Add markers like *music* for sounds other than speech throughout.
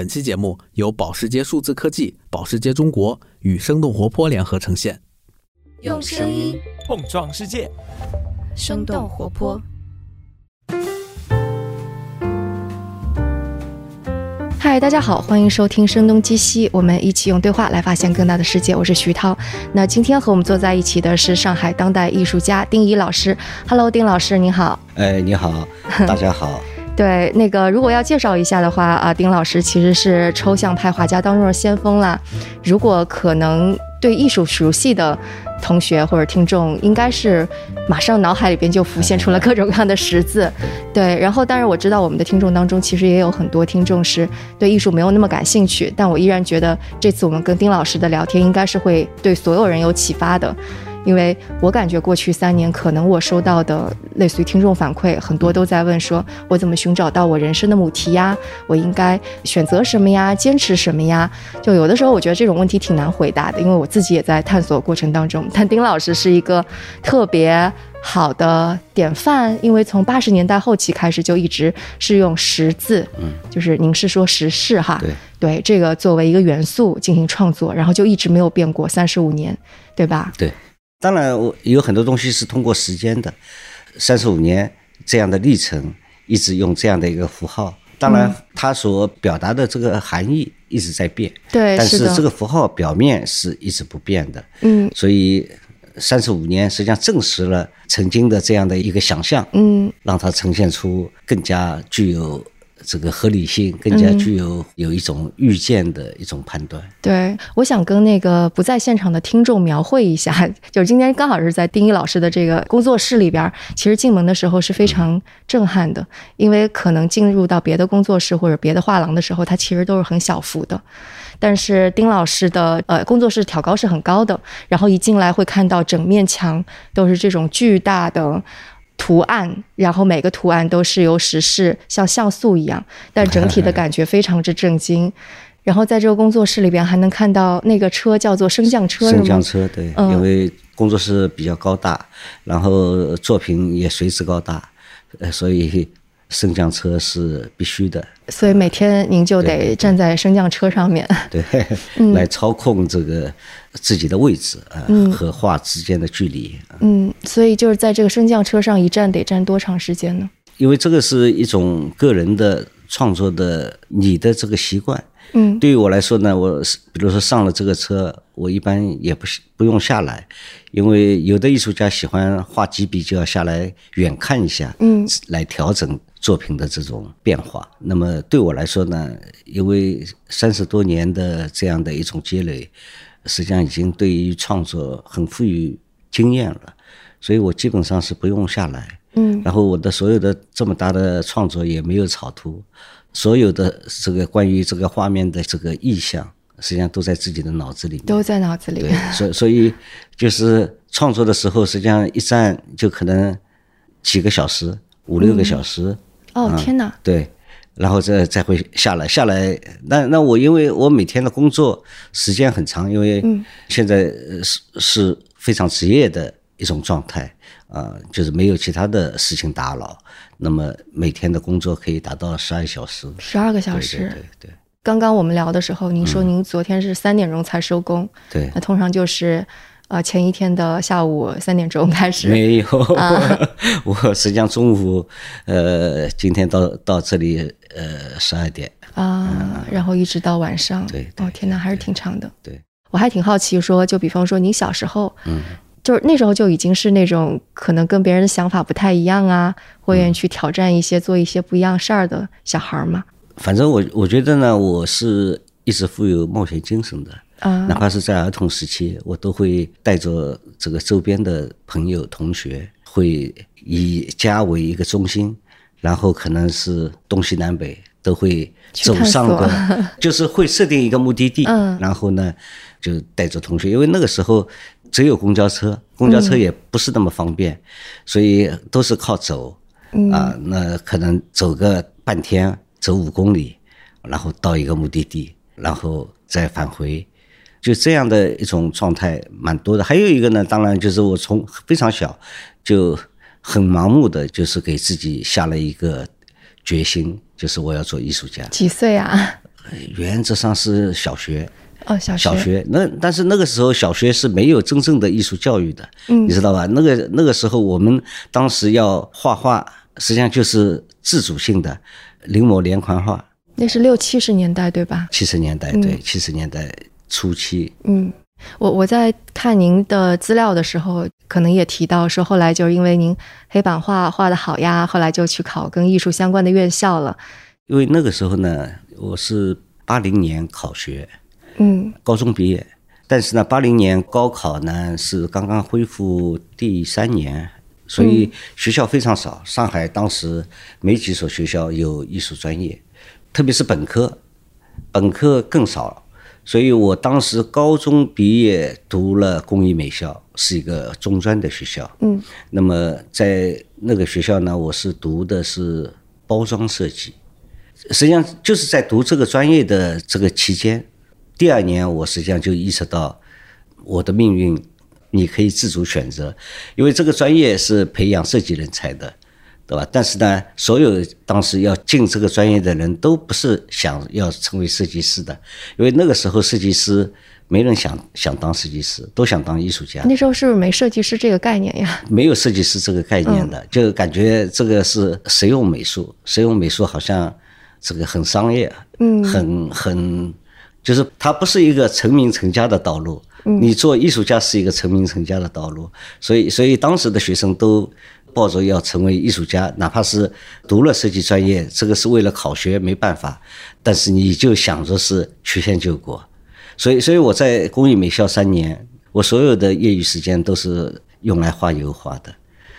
本期节目由保时捷数字科技、保时捷中国与生动活泼联合呈现。用声音碰撞世界，生动活泼。嗨，大家好，欢迎收听《声东击西》，我们一起用对话来发现更大的世界。我是徐涛。那今天和我们坐在一起的是上海当代艺术家丁怡老师。Hello，丁老师，你好。哎，你好，*laughs* 大家好。对，那个如果要介绍一下的话啊，丁老师其实是抽象派画家当中的先锋啦。如果可能对艺术熟悉的同学或者听众，应该是马上脑海里边就浮现出了各种各样的十字。*laughs* 对，然后当然我知道我们的听众当中其实也有很多听众是对艺术没有那么感兴趣，但我依然觉得这次我们跟丁老师的聊天应该是会对所有人有启发的。因为我感觉过去三年，可能我收到的类似于听众反馈，很多都在问说，我怎么寻找到我人生的母题呀？我应该选择什么呀？坚持什么呀？就有的时候，我觉得这种问题挺难回答的，因为我自己也在探索过程当中。但丁老师是一个特别好的典范，因为从八十年代后期开始就一直是用识字，嗯，就是您是说时事哈，对，对，这个作为一个元素进行创作，然后就一直没有变过，三十五年，对吧？对。当然，我有很多东西是通过时间的，三十五年这样的历程，一直用这样的一个符号。当然，它所表达的这个含义一直在变。对，但是这个符号表面是一直不变的。嗯。所以，三十五年实际上证实了曾经的这样的一个想象。嗯。让它呈现出更加具有。这个合理性更加具有有一种预见的一种判断。对，我想跟那个不在现场的听众描绘一下，*laughs* 就是今天刚好是在丁一老师的这个工作室里边，其实进门的时候是非常震撼的，因为可能进入到别的工作室或者别的画廊的时候，它其实都是很小幅的，但是丁老师的呃工作室挑高是很高的，然后一进来会看到整面墙都是这种巨大的。图案，然后每个图案都是由石室像像素一样，但整体的感觉非常之震惊。*laughs* 然后在这个工作室里边还能看到那个车叫做升降车，升降车对，因为工作室比较高大，然后作品也随之高大，呃，所以。升降车是必须的，所以每天您就得站在升降车上面，*laughs* 对，来操控这个自己的位置啊和画之间的距离。嗯，所以就是在这个升降车上一站得站多长时间呢？因为这个是一种个人的创作的你的这个习惯。嗯，对于我来说呢，我比如说上了这个车，我一般也不不用下来，因为有的艺术家喜欢画几笔就要下来远看一下，嗯，来调整作品的这种变化。那么对我来说呢，因为三十多年的这样的一种积累，实际上已经对于创作很富于经验了，所以我基本上是不用下来，嗯，然后我的所有的这么大的创作也没有草图。所有的这个关于这个画面的这个意象，实际上都在自己的脑子里面，都在脑子里。对，所所以就是创作的时候，实际上一站就可能几个小时，五六个小时。哦，天哪！对，然后再再会下来，下来。那那我因为我每天的工作时间很长，因为现在是是非常职业的一种状态啊，就是没有其他的事情打扰。那么每天的工作可以达到十二小时，十二个小时。对对对。刚刚我们聊的时候，您说您昨天是三点钟才收工，对。那通常就是，呃，前一天的下午三点钟开始。没有，*laughs* 我实际上中午，呃，今天到到这里，呃，十二点啊，然后一直到晚上。对。哦，天哪，还是挺长的。对。我还挺好奇，说就比方说您小时候，嗯。就是那时候就已经是那种可能跟别人的想法不太一样啊，会愿意去挑战一些、做一些不一样事儿的小孩嘛。反正我我觉得呢，我是一直富有冒险精神的啊，哪怕是在儿童时期，我都会带着这个周边的朋友、同学，会以家为一个中心，然后可能是东西南北都会走上个，*laughs* 就是会设定一个目的地，嗯，然后呢就带着同学，因为那个时候。只有公交车，公交车也不是那么方便，所以都是靠走啊。那可能走个半天，走五公里，然后到一个目的地，然后再返回，就这样的一种状态蛮多的。还有一个呢，当然就是我从非常小就很盲目的，就是给自己下了一个决心，就是我要做艺术家。几岁啊？原则上是小学。哦，小学。小学那，但是那个时候小学是没有真正的艺术教育的，嗯，你知道吧？那个那个时候我们当时要画画，实际上就是自主性的临摹连环画。那是六七十年代对吧？七十年代对，七十年代初期。嗯，我我在看您的资料的时候，可能也提到说，后来就是因为您黑板画画的好呀，后来就去考跟艺术相关的院校了。因为那个时候呢，我是八零年考学。嗯，高中毕业，但是呢，八零年高考呢是刚刚恢复第三年，所以学校非常少。上海当时没几所学校有艺术专业，特别是本科，本科更少。所以我当时高中毕业读了工艺美校，是一个中专的学校。嗯，那么在那个学校呢，我是读的是包装设计，实际上就是在读这个专业的这个期间。第二年，我实际上就意识到，我的命运你可以自主选择，因为这个专业是培养设计人才的，对吧？但是呢，所有当时要进这个专业的人都不是想要成为设计师的，因为那个时候设计师没人想想当设计师，都想当艺术家。那时候是不是没设计师这个概念呀？*laughs* 没有设计师这个概念的，就感觉这个是实用美术，实用美术好像这个很商业，嗯，很很。就是它不是一个成名成家的道路，你做艺术家是一个成名成家的道路，所以所以当时的学生都抱着要成为艺术家，哪怕是读了设计专业，这个是为了考学没办法，但是你就想着是曲线救国，所以所以我在工艺美校三年，我所有的业余时间都是用来画油画的，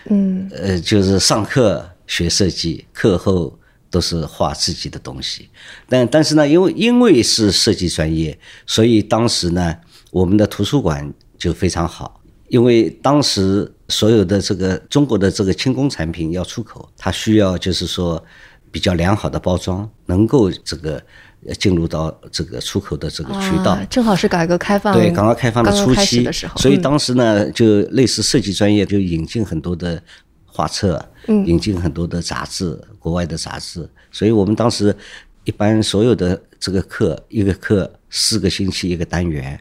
嗯，呃，就是上课学设计，课后。都是画自己的东西，但但是呢，因为因为是设计专业，所以当时呢，我们的图书馆就非常好。因为当时所有的这个中国的这个轻工产品要出口，它需要就是说比较良好的包装，能够这个进入到这个出口的这个渠道。正好是改革开放对改革开放的初期的时候，所以当时呢，就类似设计专业就引进很多的。画册，引进很多的杂志，国外的杂志，所以我们当时一般所有的这个课，一个课四个星期一个单元，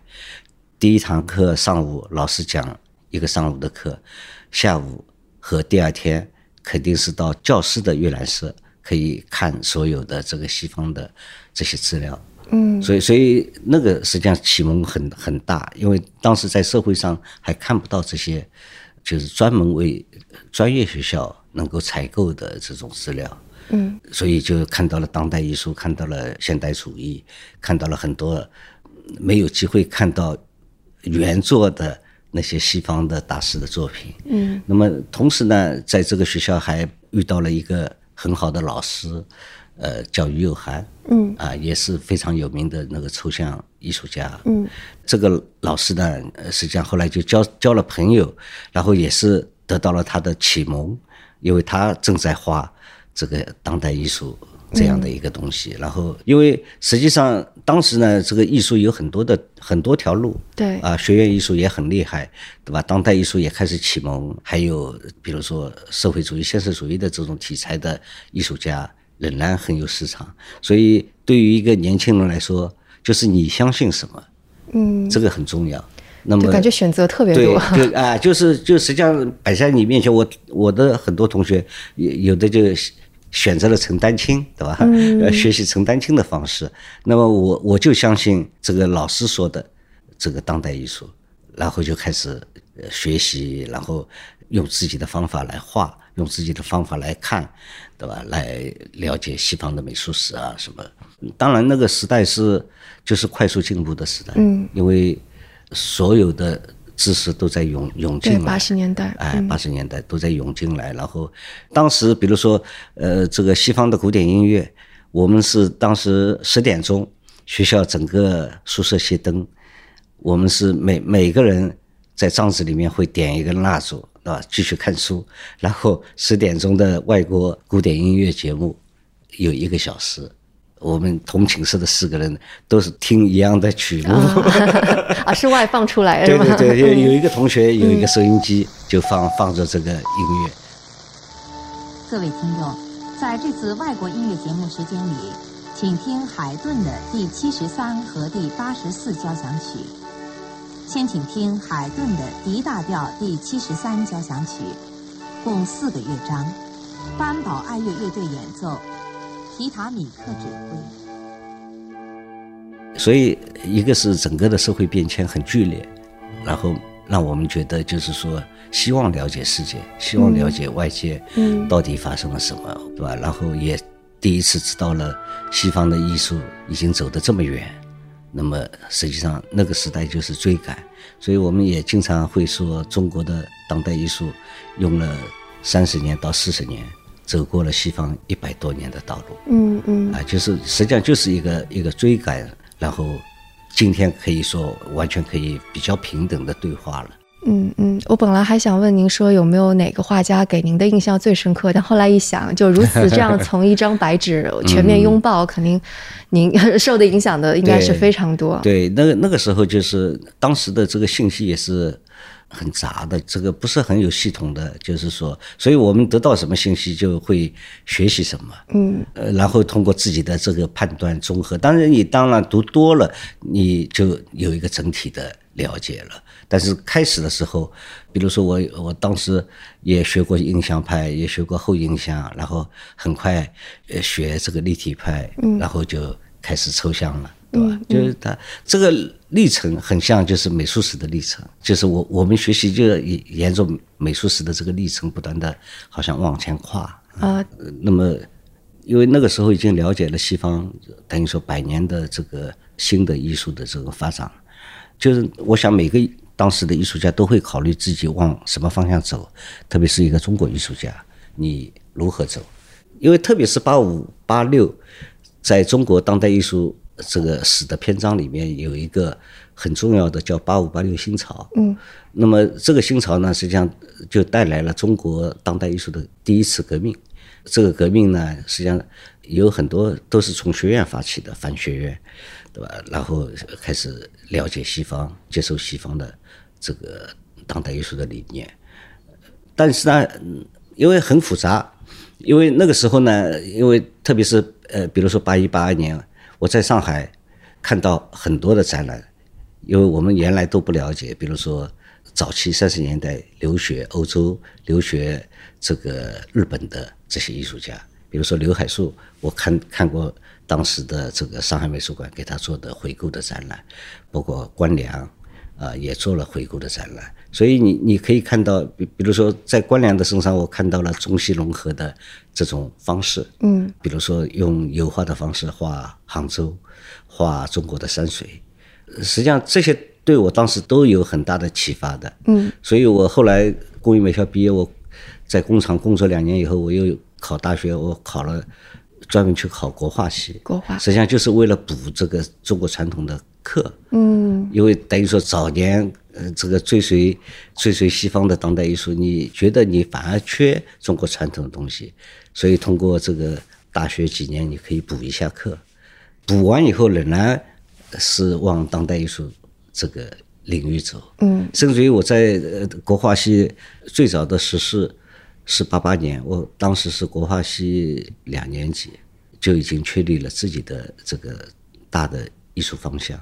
第一堂课上午老师讲一个上午的课，下午和第二天肯定是到教师的阅览室可以看所有的这个西方的这些资料，嗯，所以所以那个实际上启蒙很很大，因为当时在社会上还看不到这些。就是专门为专业学校能够采购的这种资料，嗯，所以就看到了当代艺术，看到了现代主义，看到了很多没有机会看到原作的那些西方的大师的作品，嗯，那么同时呢，在这个学校还遇到了一个很好的老师。呃，叫于有涵，嗯，啊，也是非常有名的那个抽象艺术家，嗯，这个老师呢，实际上后来就交交了朋友，然后也是得到了他的启蒙，因为他正在画这个当代艺术这样的一个东西，然后因为实际上当时呢，这个艺术有很多的很多条路，对，啊，学院艺术也很厉害，对吧？当代艺术也开始启蒙，还有比如说社会主义、现实主义的这种题材的艺术家。仍然很有市场，所以对于一个年轻人来说，就是你相信什么，嗯，这个很重要。那么感觉选择特别多，对，就啊，就是就实际上摆在你面前，我我的很多同学有有的就选择了陈丹青，对吧？嗯，*laughs* 学习陈丹青的方式。那么我我就相信这个老师说的这个当代艺术，然后就开始学习，然后用自己的方法来画。用自己的方法来看，对吧？来了解西方的美术史啊什么。当然，那个时代是就是快速进步的时代，嗯，因为所有的知识都在涌涌进来。八十年代，哎，八十年代都在涌进来。然后，当时比如说，呃，这个西方的古典音乐，我们是当时十点钟学校整个宿舍熄灯，我们是每每个人在帐子里面会点一根蜡烛。啊，继续看书，然后十点钟的外国古典音乐节目有一个小时，我们同寝室的四个人都是听一样的曲目，啊，*laughs* 是外放出来的。对对对，有有一个 *laughs* 同学有一个收音机，就放放着这个音乐。各位听众，在这次外国音乐节目时间里。请听海顿的第七十三和第八十四交响曲。先请听海顿的 D 大调第七十三交响曲，共四个乐章，班堡爱乐乐队演奏，提塔米克指挥。所以，一个是整个的社会变迁很剧烈，然后让我们觉得就是说，希望了解世界，希望了解外界，嗯到底发生了什么，对吧？然后也第一次知道了西方的艺术已经走得这么远。那么实际上那个时代就是追赶，所以我们也经常会说，中国的当代艺术用了三十年到四十年，走过了西方一百多年的道路。嗯嗯啊，就是实际上就是一个一个追赶，然后今天可以说完全可以比较平等的对话了。嗯嗯，我本来还想问您说有没有哪个画家给您的印象最深刻，但后来一想，就如此这样从一张白纸全面拥抱，肯定您 *laughs* 受的影响的应该是非常多。对，那个那个时候就是当时的这个信息也是很杂的，这个不是很有系统的，就是说，所以我们得到什么信息就会学习什么，嗯呃，然后通过自己的这个判断综合。当然，你当然读多了，你就有一个整体的了解了。但是开始的时候，比如说我我当时也学过印象派，也学过后印象，然后很快呃学这个立体派，然后就开始抽象了。对吧？就是他这个历程很像，就是美术史的历程，就是我我们学习就沿沿着美术史的这个历程，不断的好像往前跨。啊呃那么，因为那个时候已经了解了西方，等于说百年的这个新的艺术的这个发展，就是我想每个当时的艺术家都会考虑自己往什么方向走，特别是一个中国艺术家，你如何走？因为特别是八五八六，在中国当代艺术这个史的篇章里面有一个很重要的叫八五八六新潮。嗯，那么这个新潮呢，实际上就带来了中国当代艺术的第一次革命。这个革命呢，实际上有很多都是从学院发起的，反学院，对吧？然后开始了解西方，接受西方的这个当代艺术的理念。但是呢，嗯因为很复杂，因为那个时候呢，因为特别是呃，比如说八一八二年，我在上海看到很多的展览，因为我们原来都不了解，比如说早期三十年代留学欧洲、留学这个日本的这些艺术家，比如说刘海粟，我看看过当时的这个上海美术馆给他做的回顾的展览，包括关良。啊，也做了回顾的展览，所以你你可以看到，比比如说在关良的身上，我看到了中西融合的这种方式，嗯，比如说用油画的方式画杭州，画中国的山水，呃实际上这些对我当时都有很大的启发的，嗯，所以我后来工艺美校毕业，我在工厂工作两年以后，我又考大学，我考了专门去考国画系，国画。实际上就是为了补这个中国传统的课，嗯。因为等于说早年呃这个追随追随西方的当代艺术，你觉得你反而缺中国传统的东西，所以通过这个大学几年，你可以补一下课，补完以后仍然是往当代艺术这个领域走。嗯甚至于我在呃国画系最早的实施是八八年，我当时是国画系两年级，就已经确立了自己的这个大的艺术方向。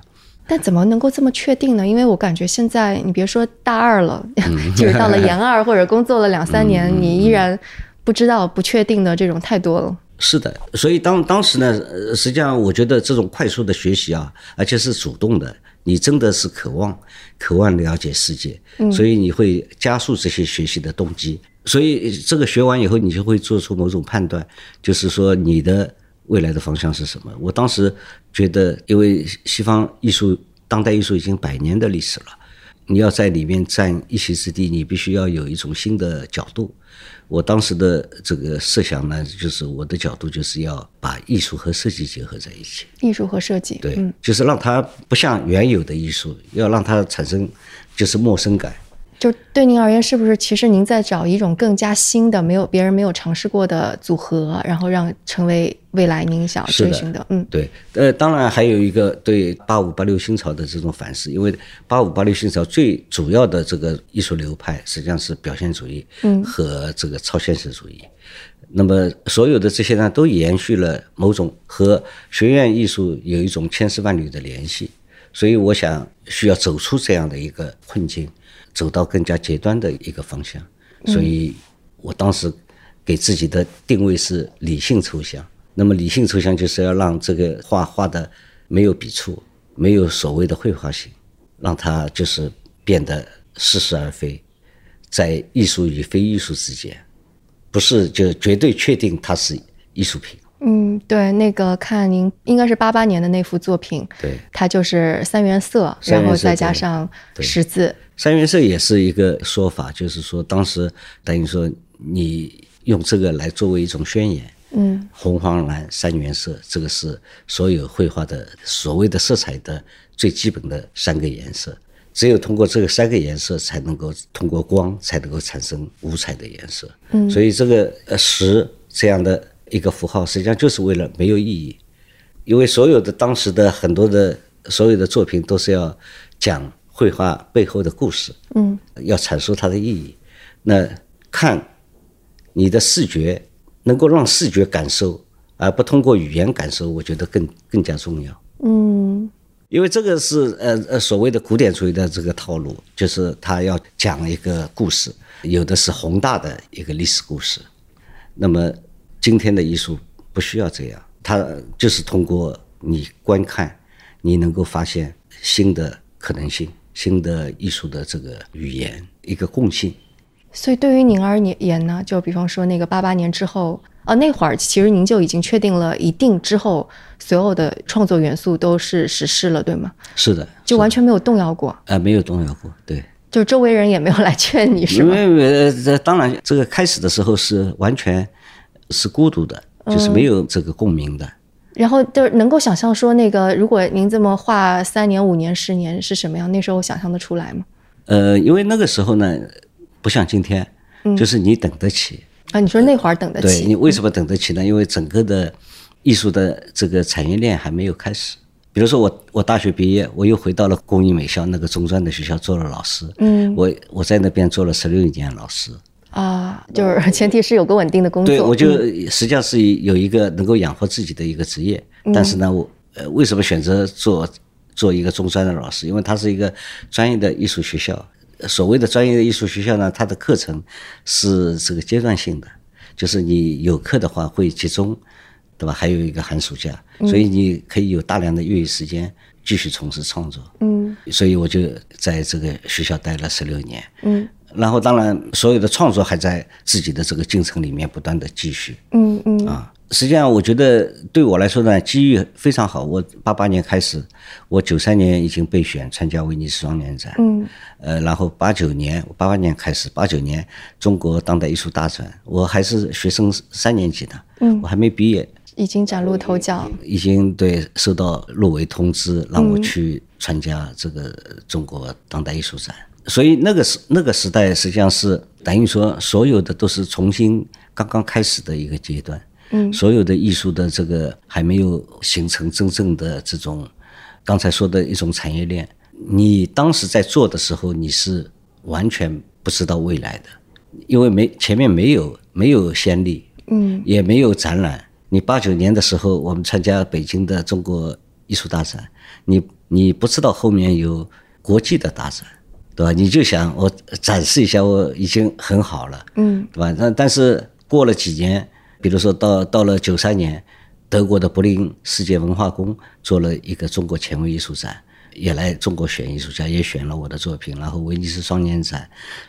但怎么能够这么确定呢？因为我感觉现在你别说大二了，*laughs* 嗯就是到了研二或者工作了两三年，你依然不知道、不确定的这种太多了。是的，所以当当时呢，呃实际上我觉得这种快速的学习啊，而且是主动的，你真的是渴望渴望了解世界，所以你会加速这些学习的动机。所以这个学完以后，你就会做出某种判断，就是说你的未来的方向是什么。我当时觉得，因为西方艺术、当代艺术已经百年的历史了，你要在里面占一席之地，你必须要有一种新的角度。我当时的这个设想呢，就是我的角度就是要把艺术和设计结合在一起，艺术和设计，对，嗯就是让它不像原有的艺术，要让它产生就是陌生感。就对您而言，是不是其实您在找一种更加新的、没有别人没有尝试过的组合，然后让成为未来您想追寻的？嗯对，呃，当然还有一个对八五八六新潮的这种反思，因为八五八六新潮最主要的这个艺术流派实际上是表现主义嗯和这个超现实主义。那么所有的这些呢，都延续了某种和学院艺术有一种千丝万缕的联系。所以我想需要走出这样的一个困境，走到更加极端的一个方向。所以我当时给自己的定位是理性抽象。那么理性抽象就是要让这个画画的没有笔触，没有所谓的绘画性，让它就是变得似是而非，在艺术与非艺术之间，不是就绝对确定它是艺术品。嗯，对，那个看您应该是八八年的那幅作品，对，它就是三原色，原色然后再加上十字。三原色也是一个说法，就是说当时等于说你用这个来作为一种宣言，嗯红黄蓝三原色，这个是所有绘画的所谓的色彩的最基本的三个颜色。只有通过这个三个颜色，才能够通过光，才能够产生五彩的颜色。嗯所以这个呃十这样的一个符号，实际上就是为了没有意义，因为所有的当时的很多的所有的作品都是要讲绘画背后的故事，嗯要阐述它的意义。那看你的视觉能够让视觉感受，而不通过语言感受，我觉得更更加重要。嗯因为这个是呃呃所谓的古典主义的这个套路，就是他要讲一个故事，有的是宏大的一个历史故事。那么今天的艺术不需要这样，它就是通过你观看，你能够发现新的可能性，新的艺术的这个语言一个共性。所以对于您而言呢，就比方说那个八八年之后啊，那会儿其实您就已经确定了一定之后所有的创作元素都是实施了，对吗？是的，就完全没有动摇过，呃、没有动摇过，对。就是周围人也没有来劝你，是因吗？为呃，这当然，这个开始的时候是完全是孤独的，就是没有这个共鸣的。然后就是能够想象说，那个如果您这么画三年、五年、十年是什么样，那时候想象得出来吗？呃，因为那个时候呢，不像今天，嗯就是你等得起。啊，你说那会儿等得对你，为什么等得起呢？因为整个的艺术的这个产业链还没有开始。比如说我我大学毕业，我又回到了工艺美校那个中专的学校做了老师。嗯我我在那边做了十六年老师。啊，就是 *laughs* 前提是有个稳定的工作。对，我就嗯实际上是有一个能够养活自己的一个职业，但是呢，我呃为什么选择做做一个中专的老师？因为它是一个专业的艺术学校。所谓的专业的艺术学校呢，它的课程是这个阶段性的，就是你有课的话会集中，对吧？还有一个寒暑假，所以你可以有大量的业余时间继续从事创作。嗯所以我就在这个学校待了十六年。嗯然后，当然，所有的创作还在自己的这个进程里面不断的继续嗯嗯啊。实际上，我觉得对我来说呢，机遇非常好。我八八年开始，我九三年已经被选参加威尼斯双年展，嗯呃，然后八九年，八八年开始，八九年中国当代艺术大展，我还是学生三年级的，嗯我还没毕业，已经崭露头角。已经对收到入围通知，让我去参加这个中国当代艺术展。所以那个时那个时代实际上是等于说所有的都是重新刚刚开始的一个阶段，嗯所有的艺术的这个还没有形成真正的这种刚才说的一种产业链。你当时在做的时候，你是完全不知道未来的，因为没前面没有没有先例，嗯也没有展览。你八九年的时候，我们参加北京的中国艺术大展，你你不知道后面有国际的大展，对吧？你就想我展示一下，我已经很好了，嗯对吧？但但是过了几年，比如说到到了九三年，德国的柏林世界文化宫做了一个中国前卫艺术展，也来中国选艺术家，也选了我的作品，然后威尼斯双年展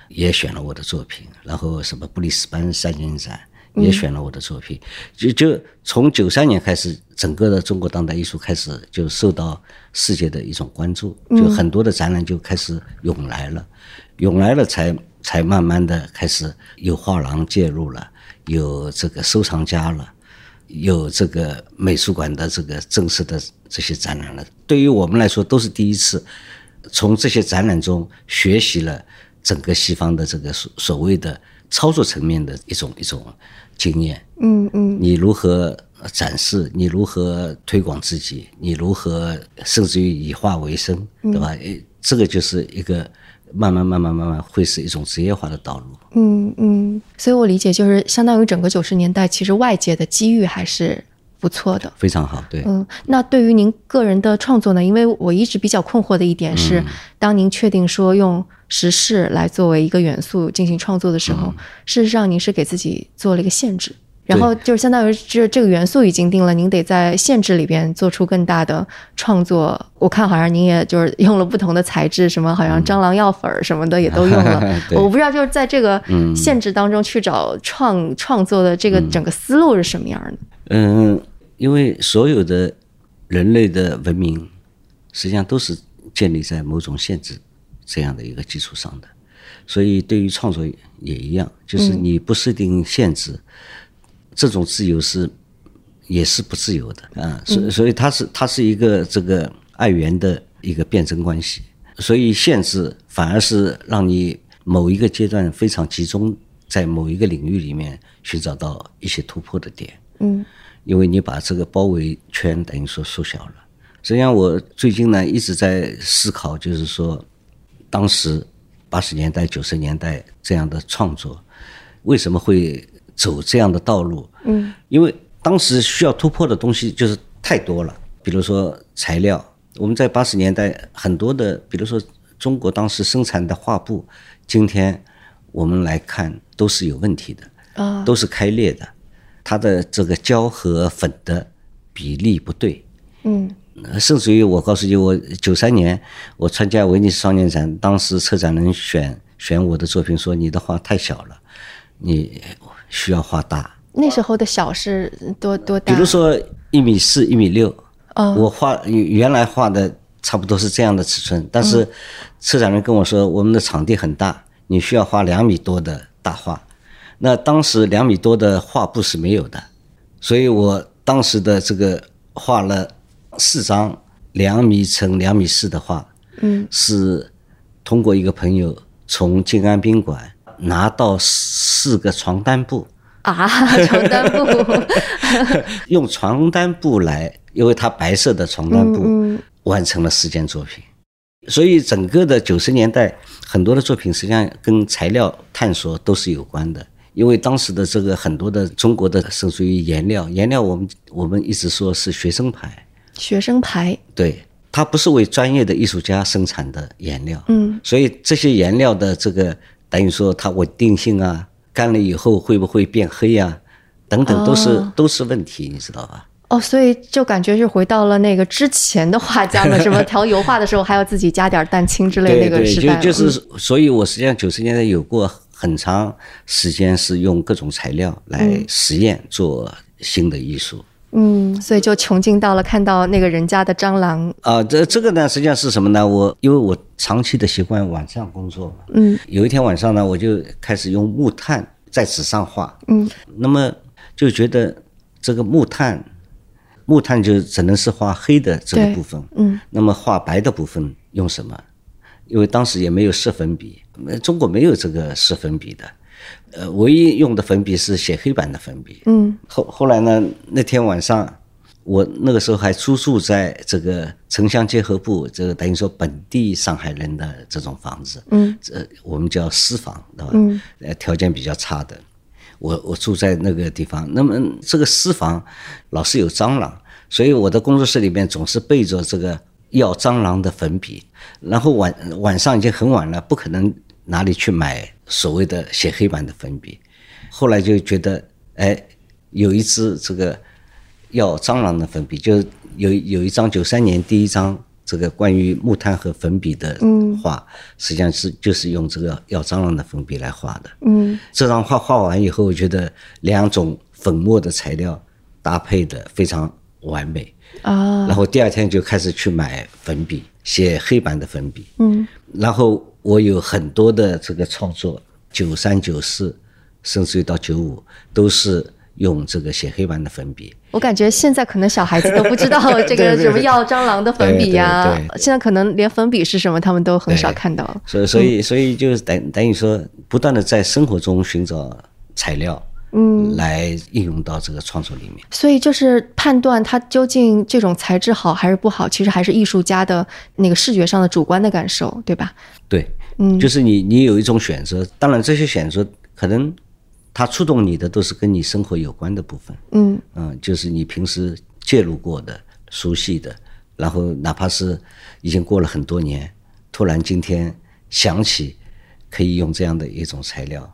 也选了我的作品，然后什么布里斯班三年展也选了我的作品，就就从九三年开始，整个的中国当代艺术开始就受到世界的一种关注，就很多的展览就开始涌来了，涌来了才才慢慢的开始有画廊介入了，有这个收藏家了。有这个美术馆的这个正式的这些展览了，对于我们来说都是第一次，从这些展览中学习了整个西方的这个所所谓的操作层面的一种一种经验。嗯嗯你如何展示？你如何推广自己？你如何甚至于以画为生，对吧？诶，这个就是一个慢慢慢慢慢慢会是一种职业化的道路。嗯嗯，所以我理解就是相当于整个九十年代，其实外界的机遇还是不错的。非常好，对，嗯，那对于您个人的创作呢？因为我一直比较困惑的一点是，当您确定说用时事来作为一个元素进行创作的时候，事实上您是给自己做了一个限制，然后就是相当于这这个元素已经定了，您得在限制里边做出更大的创作。我看好像您也就是用了不同的材质，什么好像蟑螂药粉儿什么的也都用了。*laughs* 对我不知道就是在这个限制当中去找创创作的这个整个思路是什么样的？嗯，因为所有的人类的文明，实际上都是建立在某种限制这样的一个基础上的，所以对于创作也一样，就是你不设定限制，这种自由是也是不自由的啊，所所以它是它是一个这个爱源的一个辩证关系，所以限制反而是让你某一个阶段非常集中在某一个领域里面寻找到一些突破的点。嗯因为你把这个包围圈等于说缩小了。实际上，我最近呢一直在思考，就是说，当时八十年代、九十年代这样的创作，为什么会走这样的道路？嗯，因为当时需要突破的东西就是太多了，比如说材料，我们在八十年代很多的，比如说中国当时生产的画布，今天我们来看都是有问题的。啊都是开裂的，它的这个胶和粉的比例不对，嗯。呃甚至于我告诉你，我九三年我参加威尼斯双年展，当时策展人选选我的作品说你的画太小了，你需要画大，那时候的小是多多大？比如说一米四、一米六，哦。我画原来画的差不多是这样的尺寸，但是策展人跟我说我们的场地很大，你需要画两米多的大画。那当时两米多的画布是没有的，所以我当时的这个画了四张两米乘两米四的画，嗯，是通过一个朋友从静安宾馆拿到四个床单布，啊，床单布，*laughs* 用床单布来，因为它白色的床单布嗯完成了四件作品。所以整个的九十年代很多的作品实际上跟材料探索都是有关的，因为当时的这个很多的中国的是属于颜料，颜料我们我们一直说是学生牌，学生牌，对，它不是为专业的艺术家生产的颜料，嗯。所以这些颜料的这个等于说它稳定性啊，干了以后会不会变黑啊，等等都是、哦。都是问题，你知道吧？哦，所以就感觉是回到了那个之前的画家们，*laughs* 什么调油画的时候还要自己加点蛋清之类对对，那个时代了，就就是，所以我实际上九十年代有过很长时间是用各种材料来实验做新的艺术。嗯，所以就穷尽到了看到那个人家的蟑螂，啊，这这个呢，实际上是什么呢？我因为我长期的习惯晚上工作嘛，嗯。有一天晚上呢，我就开始用木炭在纸上画，嗯，那么就觉得这个木炭，木炭就只能是画黑的这个部分，嗯，那么画白的部分用什么？因为当时也没有色粉笔，呃中国没有这个湿粉笔的，呃，唯一用的粉笔是写黑板的粉笔，嗯。后后来呢，那天晚上，我那个时候还租住在这个城乡结合部，这个等于说本地上海人的这种房子，嗯，这我们叫私房，对吧？嗯，呃，条件比较差的，我我住在那个地方，那么这个私房老是有蟑螂，所以我的工作室里面总是备着这个要蟑螂的粉笔，然后晚晚上已经很晚了，不可能哪里去买所谓的写黑板的粉笔，后来就觉得，哎，有一支这个要蟑螂的粉笔，就有有一张九三年第一张这个关于木炭和粉笔的画，实际上是就是用这个要蟑螂的粉笔来画的。嗯。这张画画完以后，我觉得两种粉末的材料搭配的非常完美，啊。然后第二天就开始去买粉笔，写黑板的粉笔。嗯。然后我有很多的这个创作，九三、九四，甚至于到九五，都是用这个写黑板的粉笔。我感觉现在可能小孩子都不知道 *laughs* 这个什么药蟑螂的粉笔呀、对对对现在可能连粉笔是什么他们都很少看到。所以所以所以就是等等于说，不断的在生活中寻找材料，嗯，来应用到这个创作里面。所以就是判断它究竟这种材质好还是不好，其实还是艺术家的那个视觉上的主观的感受，对吧？对，嗯。就是你你有一种选择，当然这些选择可能它触动你的都是跟你生活有关的部分，嗯。嗯，就是你平时介入过的、熟悉的，然后哪怕是已经过了很多年，突然今天想起可以用这样的一种材料，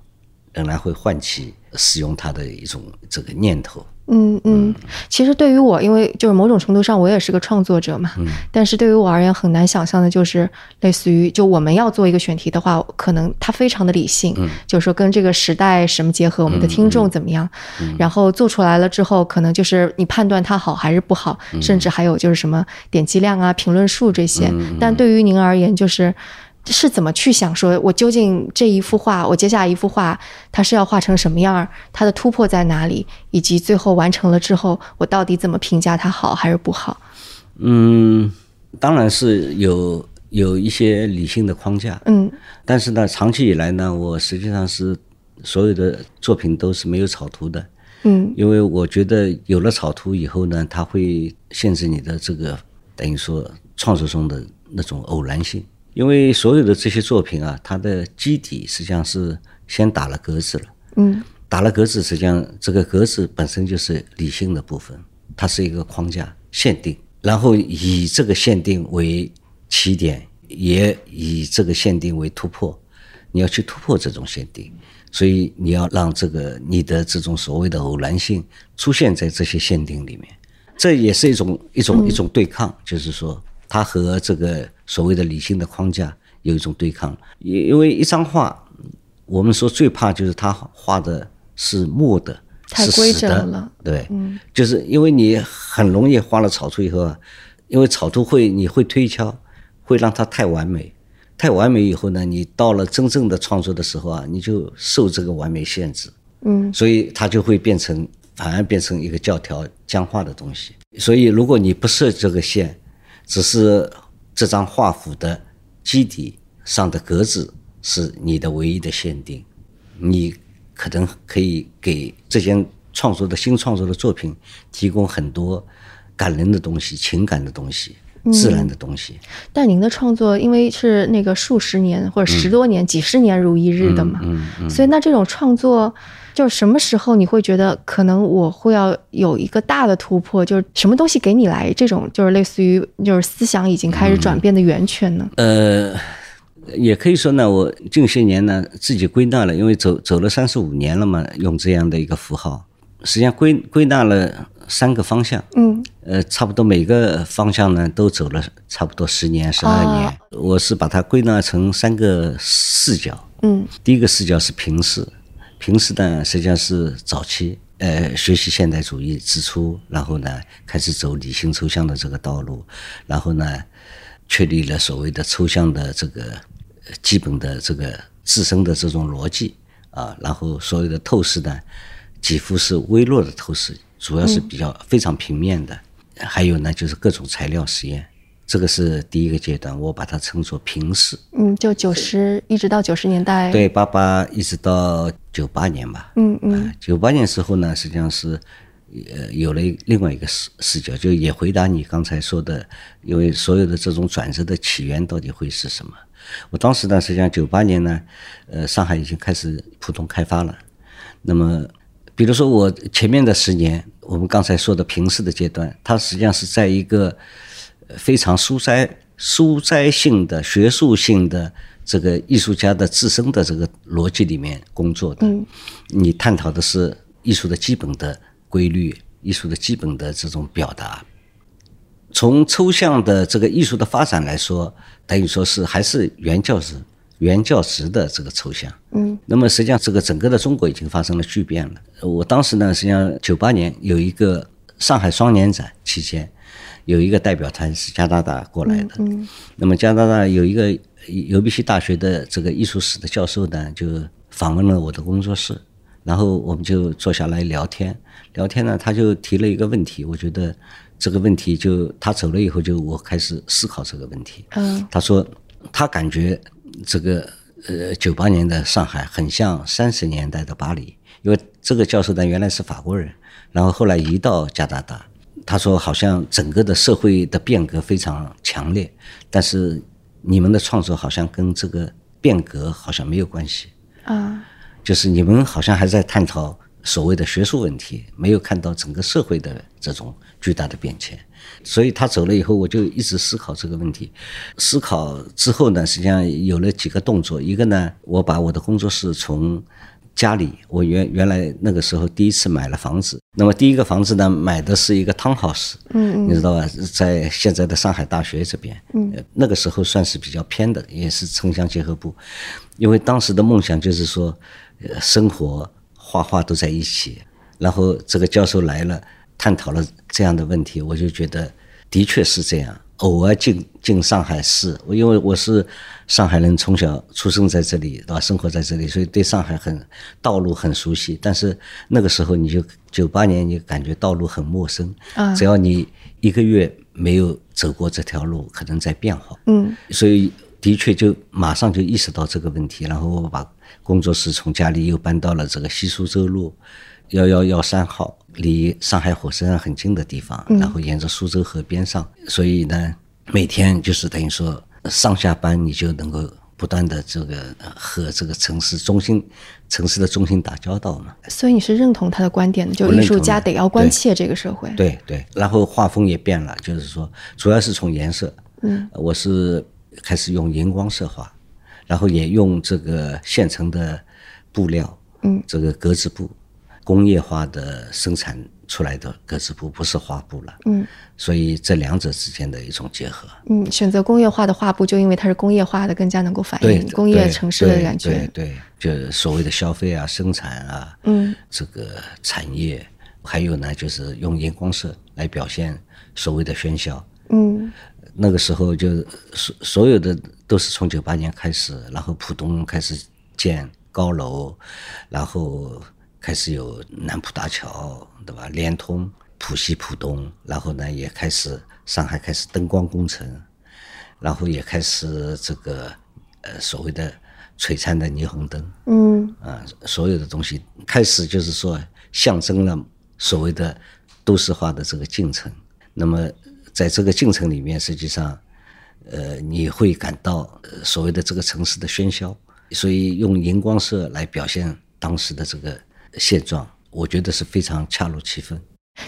仍然会唤起使用它的一种这个念头。嗯嗯，其实对于我，因为就是某种程度上我也是个创作者嘛，但是对于我而言很难想象的就是，类似于就我们要做一个选题的话，可能它非常的理性，就是说跟这个时代什么结合，我们的听众怎么样，然后做出来了之后，可能就是你判断它好还是不好，甚至还有就是什么点击量啊、评论数这些。但对于您而言，就是。是怎么去想说，我究竟这一幅画，我接下来一幅画，它是要画成什么样儿？它的突破在哪里？以及最后完成了之后，我到底怎么评价它好还是不好？嗯，当然是有有一些理性的框架，嗯但是呢，长期以来呢，我实际上是所有的作品都是没有草图的，嗯因为我觉得有了草图以后呢，它会限制你的这个等于说创作中的那种偶然性。因为所有的这些作品啊，它的基底实际上是先打了格子了，嗯。打了格子，实际上这个格子本身就是理性的部分，它是一个框架限定，然后以这个限定为起点，也以这个限定为突破，你要去突破这种限定，所以你要让这个你的这种所谓的偶然性出现在这些限定里面，这也是一种一种一种对抗，就是说它和这个所谓的理性的框架有一种对抗，因因为一张画。我们说最怕就是他画的是墨的，太规是死的。整了，对，就是因为你很容易画了草图以后啊，因为草图会你会推敲，会让它太完美，太完美以后呢，你到了真正的创作的时候啊，你就受这个完美限制，嗯。所以它就会变成反而变成一个教条僵化的东西。所以如果你不设这个线，只是这张画幅的基底上的格子是你的唯一的限定，你可能可以给这件创作的新创作的作品提供很多感人的东西、情感的东西、自然的东西。但您的创作因为是那个数十年或者十多年、几十年如一日的嘛，所以那这种创作。就是什么时候你会觉得可能我会要有一个大的突破？就是什么东西给你来这种就是类似于就是思想已经开始转变的源泉呢？呃，也可以说呢，我近些年呢自己归纳了，因为走走了三十五年了嘛，用这样的一个符号，实际上归归纳了三个方向。嗯呃，差不多每个方向呢都走了差不多十年、十二年。我是把它归纳成三个视角。嗯第一个视角是平视，平时呢实际上是早期呃学习现代主义之初，然后呢开始走理性抽象的这个道路，然后呢确立了所谓的抽象的这个呃基本的这个自身的这种逻辑啊，然后所有的透视呢几乎是微弱的透视，主要是比较非常平面的，还有呢就是各种材料实验。这个是第一个阶段，我把它称作平视。嗯，就九十一直到九十年代。对，八八一直到九八年吧。嗯嗯九八年时候呢，实际上是呃有了另外一个视视角，就也回答你刚才说的，因为所有的这种转折的起源到底会是什么？我当时呢，实际上九八年呢，呃，上海已经开始普通开发了。那么，比如说我前面的十年，我们刚才说的平视的阶段，它实际上是在一个呃非常书斋书斋性的学术性的这个艺术家的自身的这个逻辑里面工作的。你探讨的是艺术的基本的规律，艺术的基本的这种表达。从抽象的这个艺术的发展来说，等于说是还是原教旨、原教旨的这个抽象。嗯，那么实际上这个整个的中国已经发生了巨变了。我当时呢，实际上九八年有一个上海双年展期间，有一个代表团是加拿大过来的。嗯那么加拿大有一个尤比西大学的这个艺术史的教授呢，就访问了我的工作室，然后我们就坐下来聊天，聊天呢，他就提了一个问题，我觉得这个问题就他走了以后，就我开始思考这个问题。嗯他说他感觉这个呃九八年的上海很像三十年代的巴黎，因为这个教授呢原来是法国人，然后后来移到加拿大。他说好像整个的社会的变革非常强烈，但是你们的创作好像跟这个变革好像没有关系。啊就是你们好像还在探讨所谓的学术问题，没有看到整个社会的这种巨大的变迁。所以他走了以后，我就一直思考这个问题。思考之后呢，实际上有了几个动作。一个呢，我把我的工作室从家里，我原原来那个时候第一次买了房子。那么第一个房子呢，买的是一个 townhouse，嗯你知道吧？在现在的上海大学这边，嗯，那个时候算是比较偏的，也是城乡结合部。因为当时的梦想就是说，呃，生活、画画都在一起。然后这个教授来了，探讨了这样的问题，我就觉得的确是这样。偶尔进进上海市，我因为我是上海人，从小出生在这里，对吧？生活在这里，所以对上海很道路很熟悉。但是那个时候你就九八年，你感觉道路很陌生。啊只要你一个月没有走过这条路，可能在变化。嗯所以的确就马上就意识到这个问题，然后我把工作室从家里又搬到了这个西苏州路幺幺幺三号，离上海火车站很近的地方，然后沿着苏州河边上，所以呢，每天就是等于说上下班你就能够不断的这个呃和这个城市中心、城市的中心打交道嘛。所以你是认同他的观点的，就艺术家得要关切这个社会。对对，然后画风也变了，就是说，主要是从颜色，嗯，我是开始用荧光色画，然后也用这个现成的布料，嗯，这个格子布，工业化的生产出来的格子布，不是画布了，嗯。所以这两者之间的一种结合，嗯，选择工业化的画布，就因为它是工业化的，更加能够反映工业城市的对感觉。对对，就所谓的消费啊、生产啊，嗯。这个产业，还有呢，就是用荧光色来表现所谓的喧嚣。嗯。那个时候就所所有的都是从九八年开始，然后浦东开始建高楼，然后开始有南浦大桥，对吧？联通浦西浦东，然后呢也开始上海开始灯光工程，然后也开始这个呃所谓的璀璨的霓虹灯，嗯啊，所有的东西开始就是说象征了所谓的都市化的这个进程。那么在这个进程里面，实际上，呃，你会感到呃所谓的这个城市的喧嚣，所以用荧光色来表现当时的这个现状，我觉得是非常恰如其分。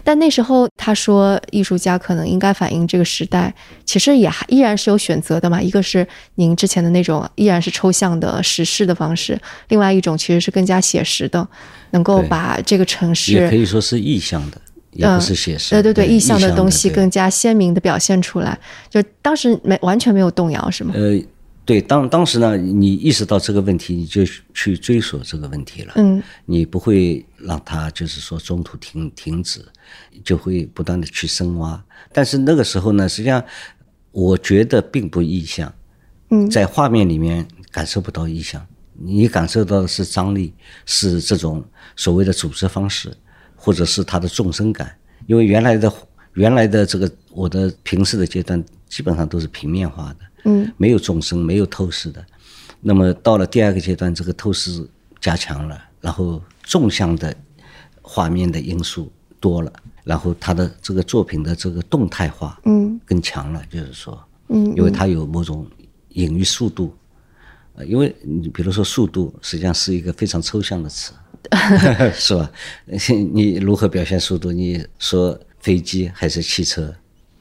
但那时候他说，艺术家可能应该反映这个时代，其实也还依然是有选择的嘛。一个是您之前的那种依然是抽象的实事的方式，另外一种其实是更加写实的，能够把这个城市也可。以说是意象的，也不是写实。对对对，意象的东西更加鲜明的表现出来，就当时没完全没有动摇，是吗？呃，对，当当时呢，你意识到这个问题，你就去追索这个问题了。嗯你不会让它就是说中途停停止，就会不断的去深挖。但是那个时候呢，实际上我觉得并不意象，嗯在画面里面感受不到意象，你感受到的是张力，是这种所谓的组织方式，或者是它的纵深感。因为原来的原来的这个我的平视的阶段基本上都是平面化的，嗯没有纵深，没有透视的。那么到了第二个阶段，这个透视加强了，然后纵向的画面的因素多了，然后他的这个作品的这个动态化嗯更强了，就是说，嗯因为它有某种隐喻速度，呃，因为你比如说速度实际上是一个非常抽象的词，*laughs* 是吧？*laughs* 你如何表现速度？你说飞机还是汽车？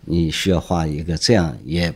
你需要画一个这样也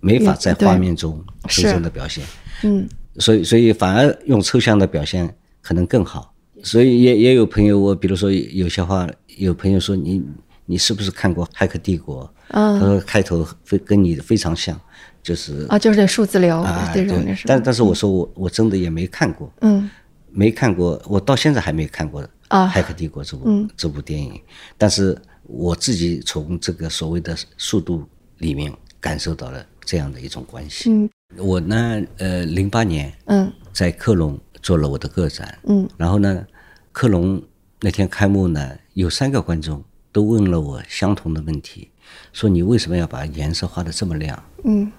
没法在画面中是真正的表现，嗯。所以所以反而用抽象的表现可能更好。所以也也有朋友，我比如说有些话，有朋友说你你是不是看过《骇客帝国》？嗯他说开头非跟你非常像，就是啊，就是这数字流啊，这种对。的？但但是我说我我真的也没看过，嗯。没看过，我到现在还没看过啊《骇客帝国》这部、这部电影，但是我自己从这个所谓的速度里面感受到了这样的一种关系。嗯我呢，呃，零八年嗯在克隆做了我的个展，嗯然后呢，克隆那天开幕呢，有三个观众都问了我相同的问题，说你为什么要把颜色画的这么亮？嗯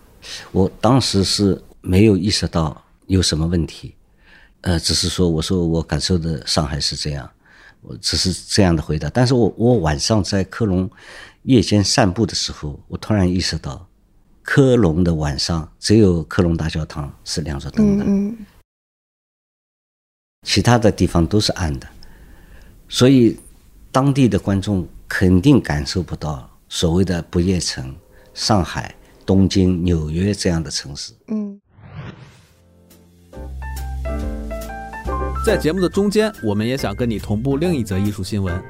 我当时是没有意识到有什么问题，呃，只是说我说我感受的上海是这样，我只是这样的回答。但是我我晚上在科隆夜间散步的时候，我突然意识到，科隆的晚上只有科隆大教堂是亮着灯的，嗯其他的地方都是暗的，所以当地的观众肯定感受不到所谓的不夜城、上海、东京、纽约这样的城市。嗯。在节目的中间，我们也想跟你同步另一则艺术新闻：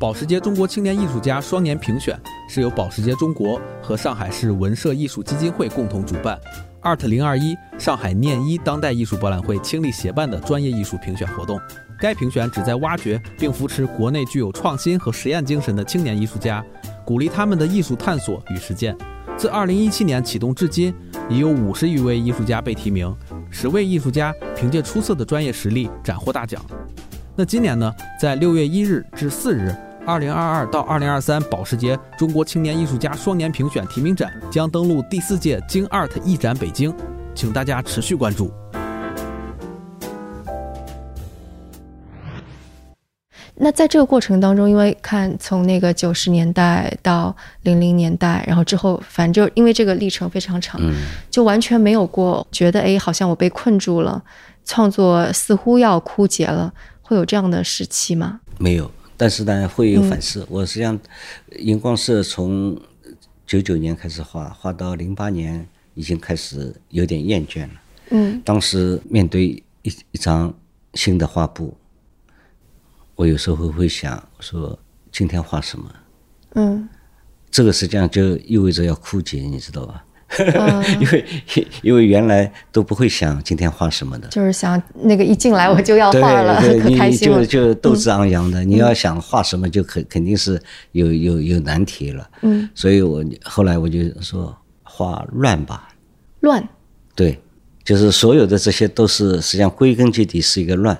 保时捷中国青年艺术家双年评选是由保时捷中国和上海市文社艺术基金会共同主办，Art 零二一上海念一当代艺术博览会倾力协办的专业艺术评选活动。该评选旨在挖掘并扶持国内具有创新和实验精神的青年艺术家，鼓励他们的艺术探索与实践。自2017年启动至今，已有五十余位艺术家被提名，十位艺术家凭借出色的专业实力斩获大奖。那今年呢，在六月一日至四日，二零二二到二零二三保时捷中国青年艺术家双年评选提名展将登陆第四届京 Art 艺展北京，请大家持续关注。那在这个过程当中，因为看从那个九十年代到零零年代，然后之后，反正就因为这个历程非常长，嗯，就完全没有过觉得哎，好像我被困住了，创作似乎要枯竭了，会有这样的时期吗？没有，但是呢会有反思。我实际上荧光色从九九年开始画，画到零八年已经开始有点厌倦了。嗯当时面对一一张新的画布，我有时候会想说今天画什么？嗯这个实际上就意味着要枯竭，你知道吧？嗯，*laughs* 因为 *laughs* 因为原来都不会想今天画什么的，就是想那个一进来我就要画了，对，可开心了。就斗志昂扬的。你要想画什么，就肯肯定是有有有难题了。嗯，所以我后来我就说画乱吧，乱对，就是所有的这些都是实际上归根结底是一个乱，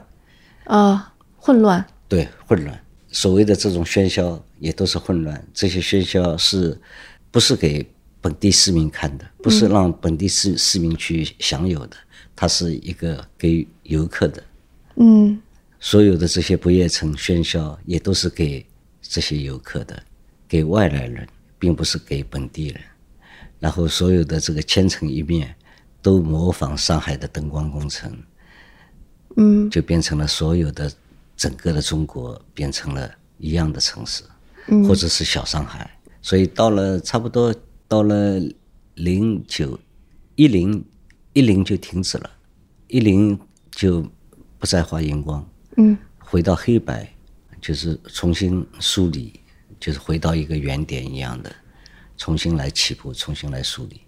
啊、混乱。对，混乱。所谓的这种喧嚣也都是混乱，这些喧嚣是不是给本地市民看的？不是让本地市市民去享有的，它是一个给游客的。嗯所有的这些不夜城喧嚣，也都是给这些游客的，给外来人，并不是给本地人。然后所有的这个千城一面，都模仿上海的灯光工程，嗯就变成了所有的整个的中国变成了一样的城市，或者是小上海。所以到了差不多到了零九一零一零就停止了，一零就不再画荧光。嗯回到黑白，就是重新梳理，就是回到一个原点一样的，重新来起步，重新来梳理。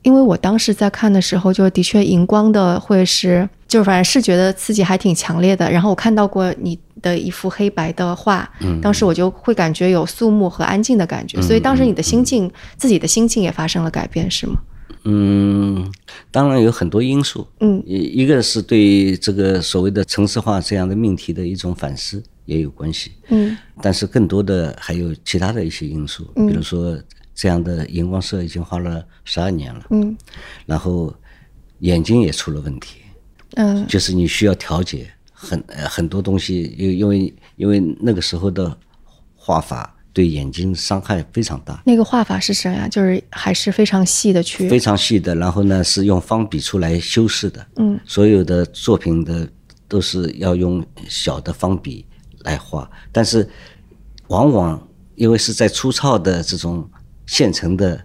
因为我当时在看的时候，就的确荧光的会是，就是反正视觉的刺激还挺强烈的。然后我看到过你的一幅黑白的画，嗯。当时我就会感觉有肃穆和安静的感觉，所以当时你的心境，自己的心境也发生了改变，是吗？嗯，当然有很多因素，嗯。一一个是对这个所谓的城市化这样的命题的一种反思也有关系，嗯。但是更多的还有其他的一些因素，比如说这样的荧光色已经花了十二年了，嗯。然后眼睛也出了问题，嗯。就是你需要调节很呃很多东西，因因为因为那个时候的画法对眼睛伤害非常大，那个画法是什么呀？就是还是非常细的去，非常细的，然后呢是用方笔出来修饰的，嗯，所有的作品的都是要用小的方笔来画，但是往往因为是在粗糙的这种现成的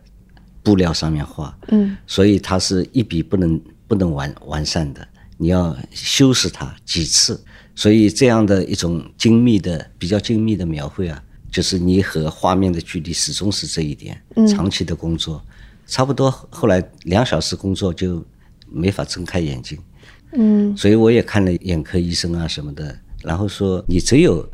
布料上面画，嗯。所以它是一笔不能不能完完善的，你要修饰它几次，所以这样的一种精密的比较精密的描绘啊，就是你和画面的距离始终是这一点，长期的工作，差不多后来两小时工作就没法睁开眼睛，嗯。所以我也看了眼科医生啊什么的，然后说你只有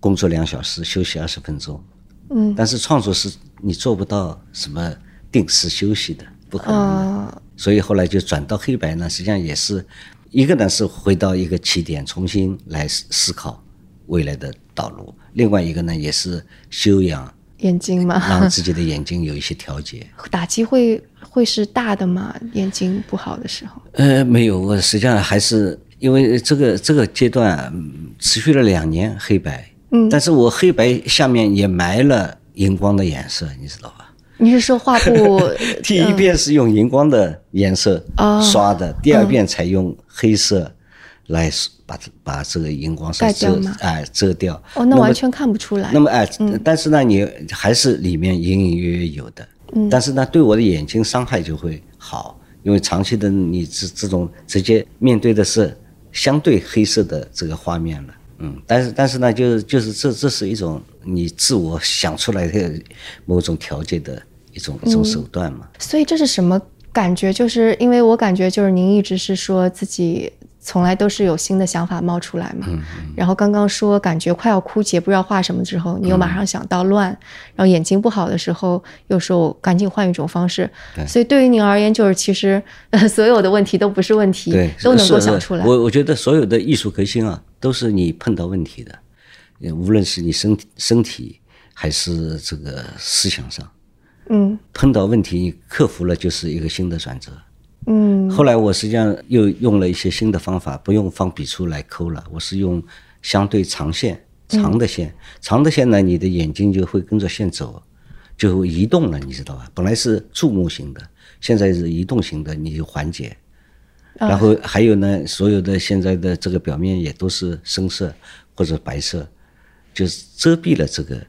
工作两小时，休息二十分钟，嗯。但是创作是你做不到什么定时休息的，不可能所以后来就转到黑白呢，实际上也是一个呢是回到一个起点，重新来思思考未来的道路。另外一个呢，也是修养，眼睛嘛，*laughs* 让自己的眼睛有一些调节。打击会会是大的吗？眼睛不好的时候？呃，没有，我实际上还是因为这个这个阶段持续了两年黑白，嗯，但是我黑白下面也埋了荧光的颜色，你知道吧？你是说画布？*laughs* 第一遍是用荧光的颜色刷的，第二遍才用黑色来把把这个荧光色遮哎遮掉。哦，那完全看不出来。那么哎，但是呢，你还是里面隐隐约约有的。嗯。但是呢，对我的眼睛伤害就会好，因为长期的你这这种直接面对的是相对黑色的这个画面了。嗯。但是但是呢，就是就是这这是一种你自我想出来的某种调节的。一种一种手段嘛，所以这是什么感觉？就是因为我感觉，就是您一直是说自己从来都是有新的想法冒出来嘛。嗯嗯。然后刚刚说感觉快要枯竭，不知道画什么之后，你又马上想到乱，然后眼睛不好的时候又说我赶紧换一种方式。对。所以对于您而言，就是其实 *laughs* 所有的问题都不是问题，都能够想出来。我我觉得所有的艺术革新啊，都是你碰到问题的，无论是你身体身体还是这个思想上。嗯，碰到问题克服了，就是一个新的转折。嗯，后来我实际上又用了一些新的方法，不用放笔触来抠了，我是用相对长线、长的线。长的线呢，你的眼睛就会跟着线走，就会移动了，你知道吧？本来是注目型的，现在是移动型的，你就缓解。然后还有呢，所有的现在的这个表面也都是深色或者白色，就是遮蔽了这个。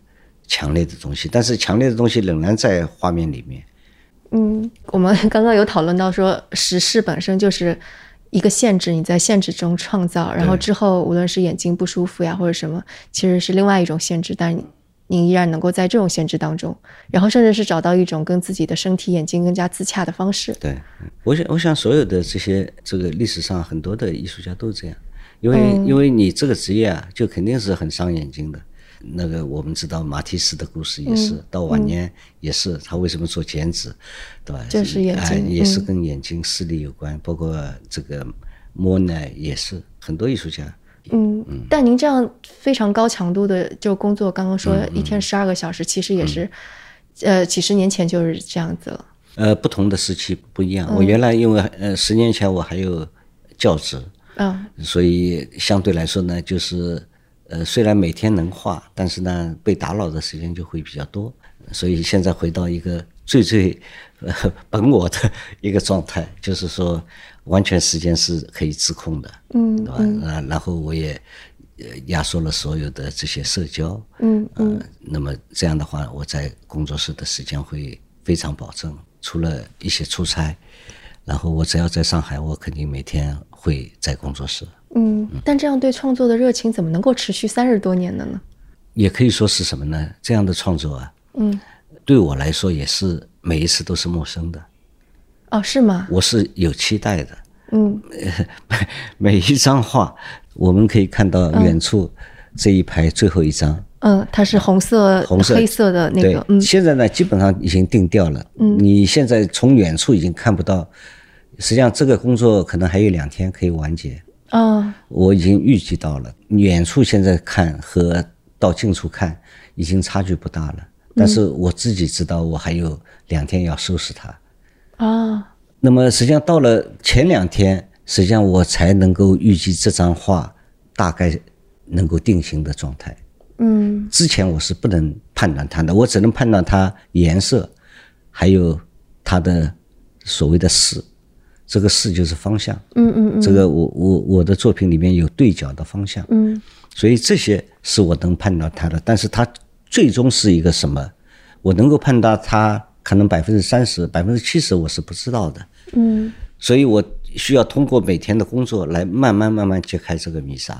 强烈的东西，但是强烈的东西仍然在画面里面。嗯，我们刚刚有讨论到说，时事本身就是一个限制，你在限制中创造，然后之后无论是眼睛不舒服呀或者什么，其实是另外一种限制，但你依然能够在这种限制当中，然后甚至是找到一种跟自己的身体、眼睛更加自洽的方式。对，我想，我想所有的这些这个历史上很多的艺术家都是这样，因为因为你这个职业啊，就肯定是很伤眼睛的。那个我们知道马蒂斯的故事也是，到晚年也是他为什么做剪纸，对吧？就是眼睛，也是跟眼睛视力有关。包括这个莫奈也是，很多艺术家。嗯嗯。但您这样非常高强度的就工作，刚刚说一天十二个小时，其实也是，呃，几十年前就是这样子了。呃，不同的时期不一样。我原来因为呃十年前我还有教职，嗯，所以相对来说呢，就是。呃，虽然每天能画，但是呢，被打扰的时间就会比较多，所以现在回到一个最最呃 *laughs* 本我的一个状态，就是说完全时间是可以自控的，嗯，对吧？啊，然后我也压缩了所有的这些社交，嗯嗯，那么这样的话，我在工作室的时间会非常保证，除了一些出差，然后我只要在上海，我肯定每天会在工作室。嗯，但这样对创作的热情怎么能够持续三十多年的呢？也可以说是什么呢？这样的创作啊，嗯，对我来说也是每一次都是陌生的。哦，是吗？我是有期待的。嗯，*laughs* 每一张画，我们可以看到远处这一排最后一张。嗯，它是红色、红色、黑色的那个。嗯，现在呢，基本上已经定调了。嗯，你现在从远处已经看不到，实际上这个工作可能还有两天可以完结。啊，我已经预计到了，远处现在看和到近处看已经差距不大了。但是我自己知道，我还有两天要收拾它。啊，那么实际上到了前两天，实际上我才能够预计这张画大概能够定型的状态。嗯，之前我是不能判断它的，我只能判断它颜色，还有它的所谓的势。这个势就是方向，嗯嗯嗯，这个我我我的作品里面有对角的方向，嗯，所以这些是我能判断它的，但是它最终是一个什么，我能够判断它可能百分之三十、百分之七十我是不知道的，嗯，所以我需要通过每天的工作来慢慢慢慢揭开这个迷纱。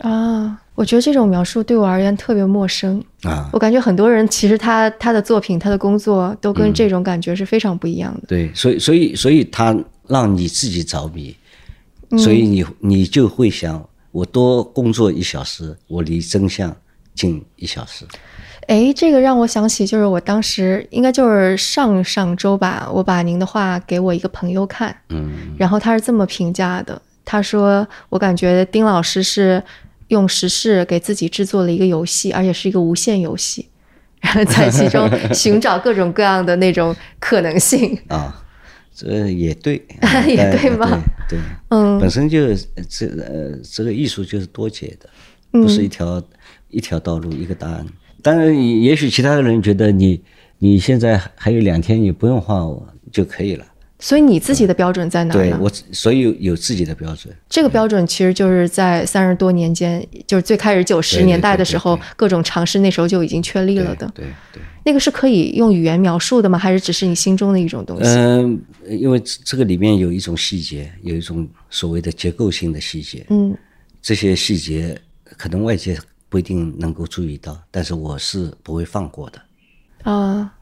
啊，我觉得这种描述对我而言特别陌生。啊，我感觉很多人其实他他的作品、他的工作都跟这种感觉是非常不一样的。对，所以所以所以他。让你自己着迷，所以你你就会想，我多工作一小时，我离真相近一小时。哎，这个让我想起，就是我当时应该就是上上周吧，我把您的话给我一个朋友看，嗯，然后他是这么评价的，他说我感觉丁老师是用时事给自己制作了一个游戏，而且是一个无限游戏，然后在其中 *laughs* 寻找各种各样的那种可能性。啊，这也对，*laughs* 也对吧对，对嗯本身就这呃这个艺术就是多解的，不是一条、一条道路一个答案。当然，也许其他的人觉得你你现在还有两天，你不用画我就可以了。所以你自己的标准在哪呢？对我，所以有有自己的标准。这个标准其实就是在三十多年间，就是最开始九十年代的时候各种尝试那时候就已经确立了的。对对。那个是可以用语言描述的吗？还是只是你心中的一种东西？嗯、因为这这个里面有一种细节，有一种所谓的结构性的细节，嗯这些细节可能外界不一定能够注意到，但是我是不会放过的。啊，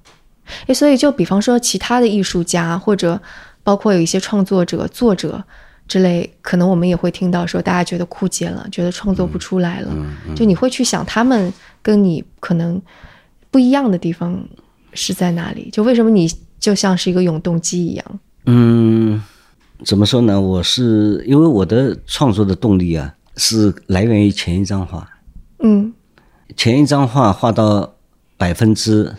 哎，所以就比方说其他的艺术家，或者包括有一些创作者、作者之类，可能我们也会听到说，大家觉得枯竭了，觉得创作不出来了。就你会去想，他们跟你可能不一样的地方是在哪里？就为什么你就像是一个永动机一样？嗯，怎么说呢？我是因为我的创作的动力啊，是来源于前一张画。嗯前一张画画到百分之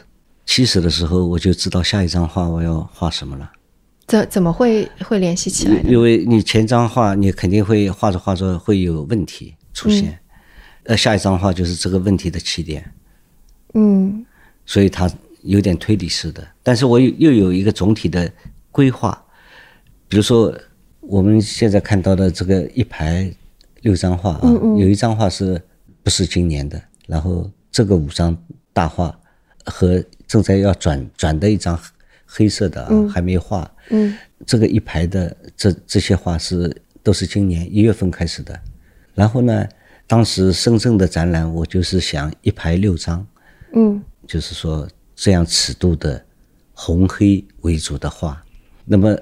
七十的时候，我就知道下一张画我要画什么了。怎怎么会会联系起来呢？因为你前张画你肯定会画着画着会有问题出现，呃，下一张画就是这个问题的起点，嗯所以它有点推理式的。但是我又又有一个总体的规划，比如说我们现在看到的这个一排六张画啊，有一张画是不是今年的？然后这个五张大画和正在要转转的一张黑色的啊，还没画。嗯这个一排的这这些画是都是今年一月份开始的，然后呢，当时深圳的展览，我就是想一排六张，嗯就是说这样尺度的红黑为主的画。那么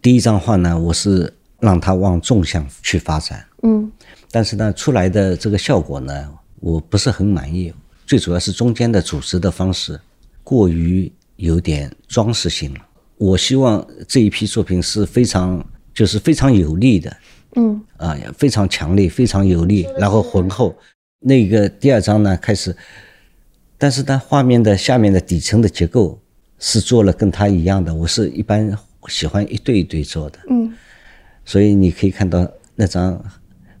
第一张画呢，我是让它往纵向去发展，嗯但是呢，出来的这个效果呢，我不是很满意。最主要是中间的组织的方式过于有点装饰性了。我希望这一批作品是非常就是非常有力的嗯啊，非常强烈、非常有力，然后浑厚。那个第二章呢开始，但是它画面的下面的底层的结构是做了跟它一样的。我是一般喜欢一对一对做的，嗯所以你可以看到那张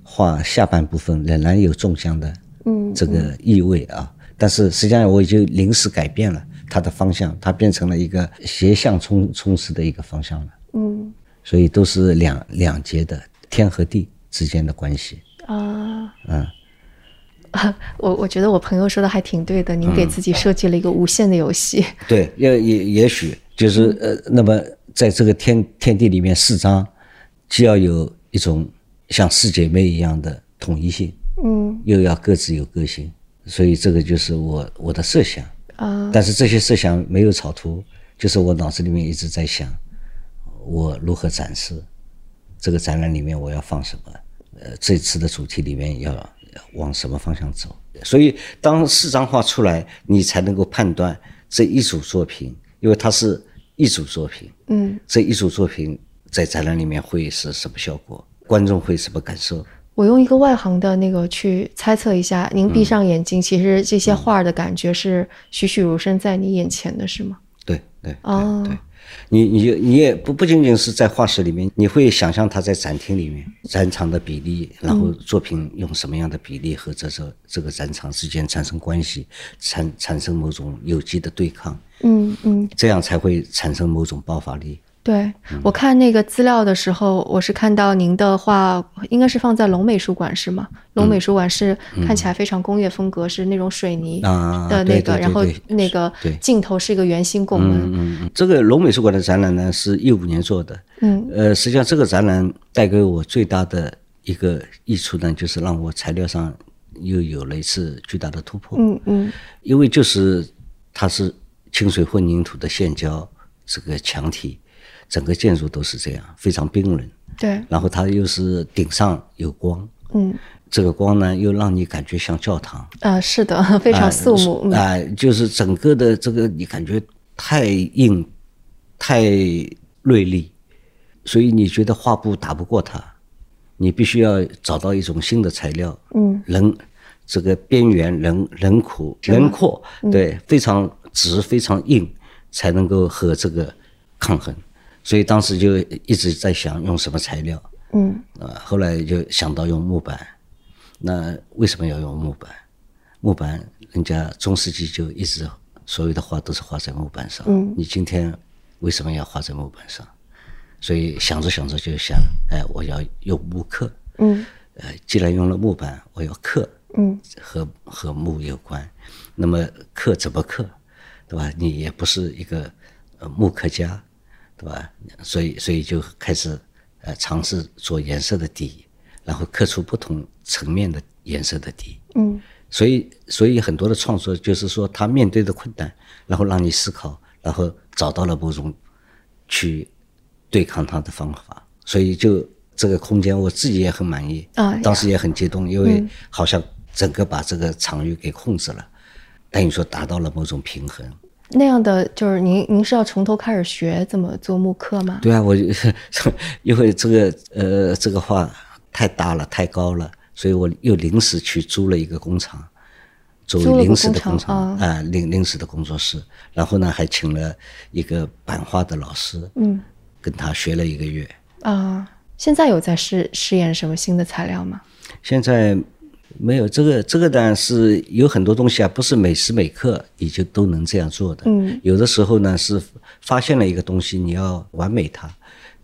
画下半部分仍然有纵向的嗯这个意味啊，但是实际上我已经临时改变了它的方向，它变成了一个斜向冲冲刺的一个方向了，嗯所以都是两两节的天和地之间的关系，啊。嗯。*laughs* 我我觉得我朋友说的还挺对的，您给自己设计了一个无限的游戏。*laughs* 对，也也也许就是呃，那么在这个天天地里面四张，既要有一种像四姐妹一样的统一性，嗯又要各自有个性，所以这个就是我我的设想。啊但是这些设想没有草图，就是我脑子里面一直在想，我如何展示这个展览里面我要放什么，呃，这次的主题里面要往什么方向走。所以当四张画出来，你才能够判断这一组作品，因为它是一组作品，嗯，这一组作品在展览里面会是什么效果，观众会什么感受。我用一个外行的那个去猜测一下，您闭上眼睛，其实这些画的感觉是栩栩如生在你眼前的，是吗？对对对哦对，你你你也不不仅仅是在画室里面，你会想象它在展厅里面展场的比例，然后作品用什么样的比例和这这这个展场之间产生关系，产产生某种有机的对抗，嗯嗯，这样才会产生某种爆发力。对我看那个资料的时候，我是看到您的画应该是放在龙美术馆是吗？龙美术馆是看起来非常工业风格，是那种水泥啊的那个，然后那个对镜头是一个圆形拱门。嗯嗯，这个龙美术馆的展览呢，是一五年做的。嗯呃，实际上这个展览带给我最大的一个益处呢，就是让我材料上又有了一次巨大的突破。嗯嗯因为就是它是清水混凝土的线胶这个墙体，整个建筑都是这样，非常冰冷。对，然后它又是顶上有光，嗯这个光呢又让你感觉像教堂，啊是的，非常肃穆。嗯啊、就是整个的这个你感觉太硬、太锐利，所以你觉得画布打不过它，你必须要找到一种新的材料，嗯，人这个边缘人人廓轮廓，对，非常直非常硬，才能够和这个抗衡。所以当时就一直在想用什么材料，嗯啊，后来就想到用木板。那为什么要用木板？木板，人家中世纪就一直所有的画都是画在木板上。嗯你今天为什么要画在木板上？所以想着想着就想，哎，我要用木刻。嗯呃，既然用了木板，我要刻，嗯和和木有关。那么刻怎么刻，对吧？你也不是一个呃木刻家，对吧？所以所以就开始呃尝试做颜色的底，然后刻出不同层面的颜色的底。嗯所以所以很多的创作就是说，他面对的困难，然后让你思考，然后找到了某种去对抗他的方法。所以就这个空间，我自己也很满意啊当时也很激动，因为好像整个把这个场域给控制了，等于说达到了某种平衡。那样的就是您您是要从头开始学怎么做木刻吗？对啊，我就 *laughs* 因为这个呃这个画太大了，太高了，所以我又临时去租了一个工厂，作租临时的工厂啊，临临时的工作室。然后呢，还请了一个版画的老师，嗯跟他学了一个月。啊，现在有在试试验什么新的材料吗？现在没有这个，这个呢是有很多东西啊，不是每时每刻你就都能这样做的。嗯，有的时候呢是发现了一个东西，你要完美它，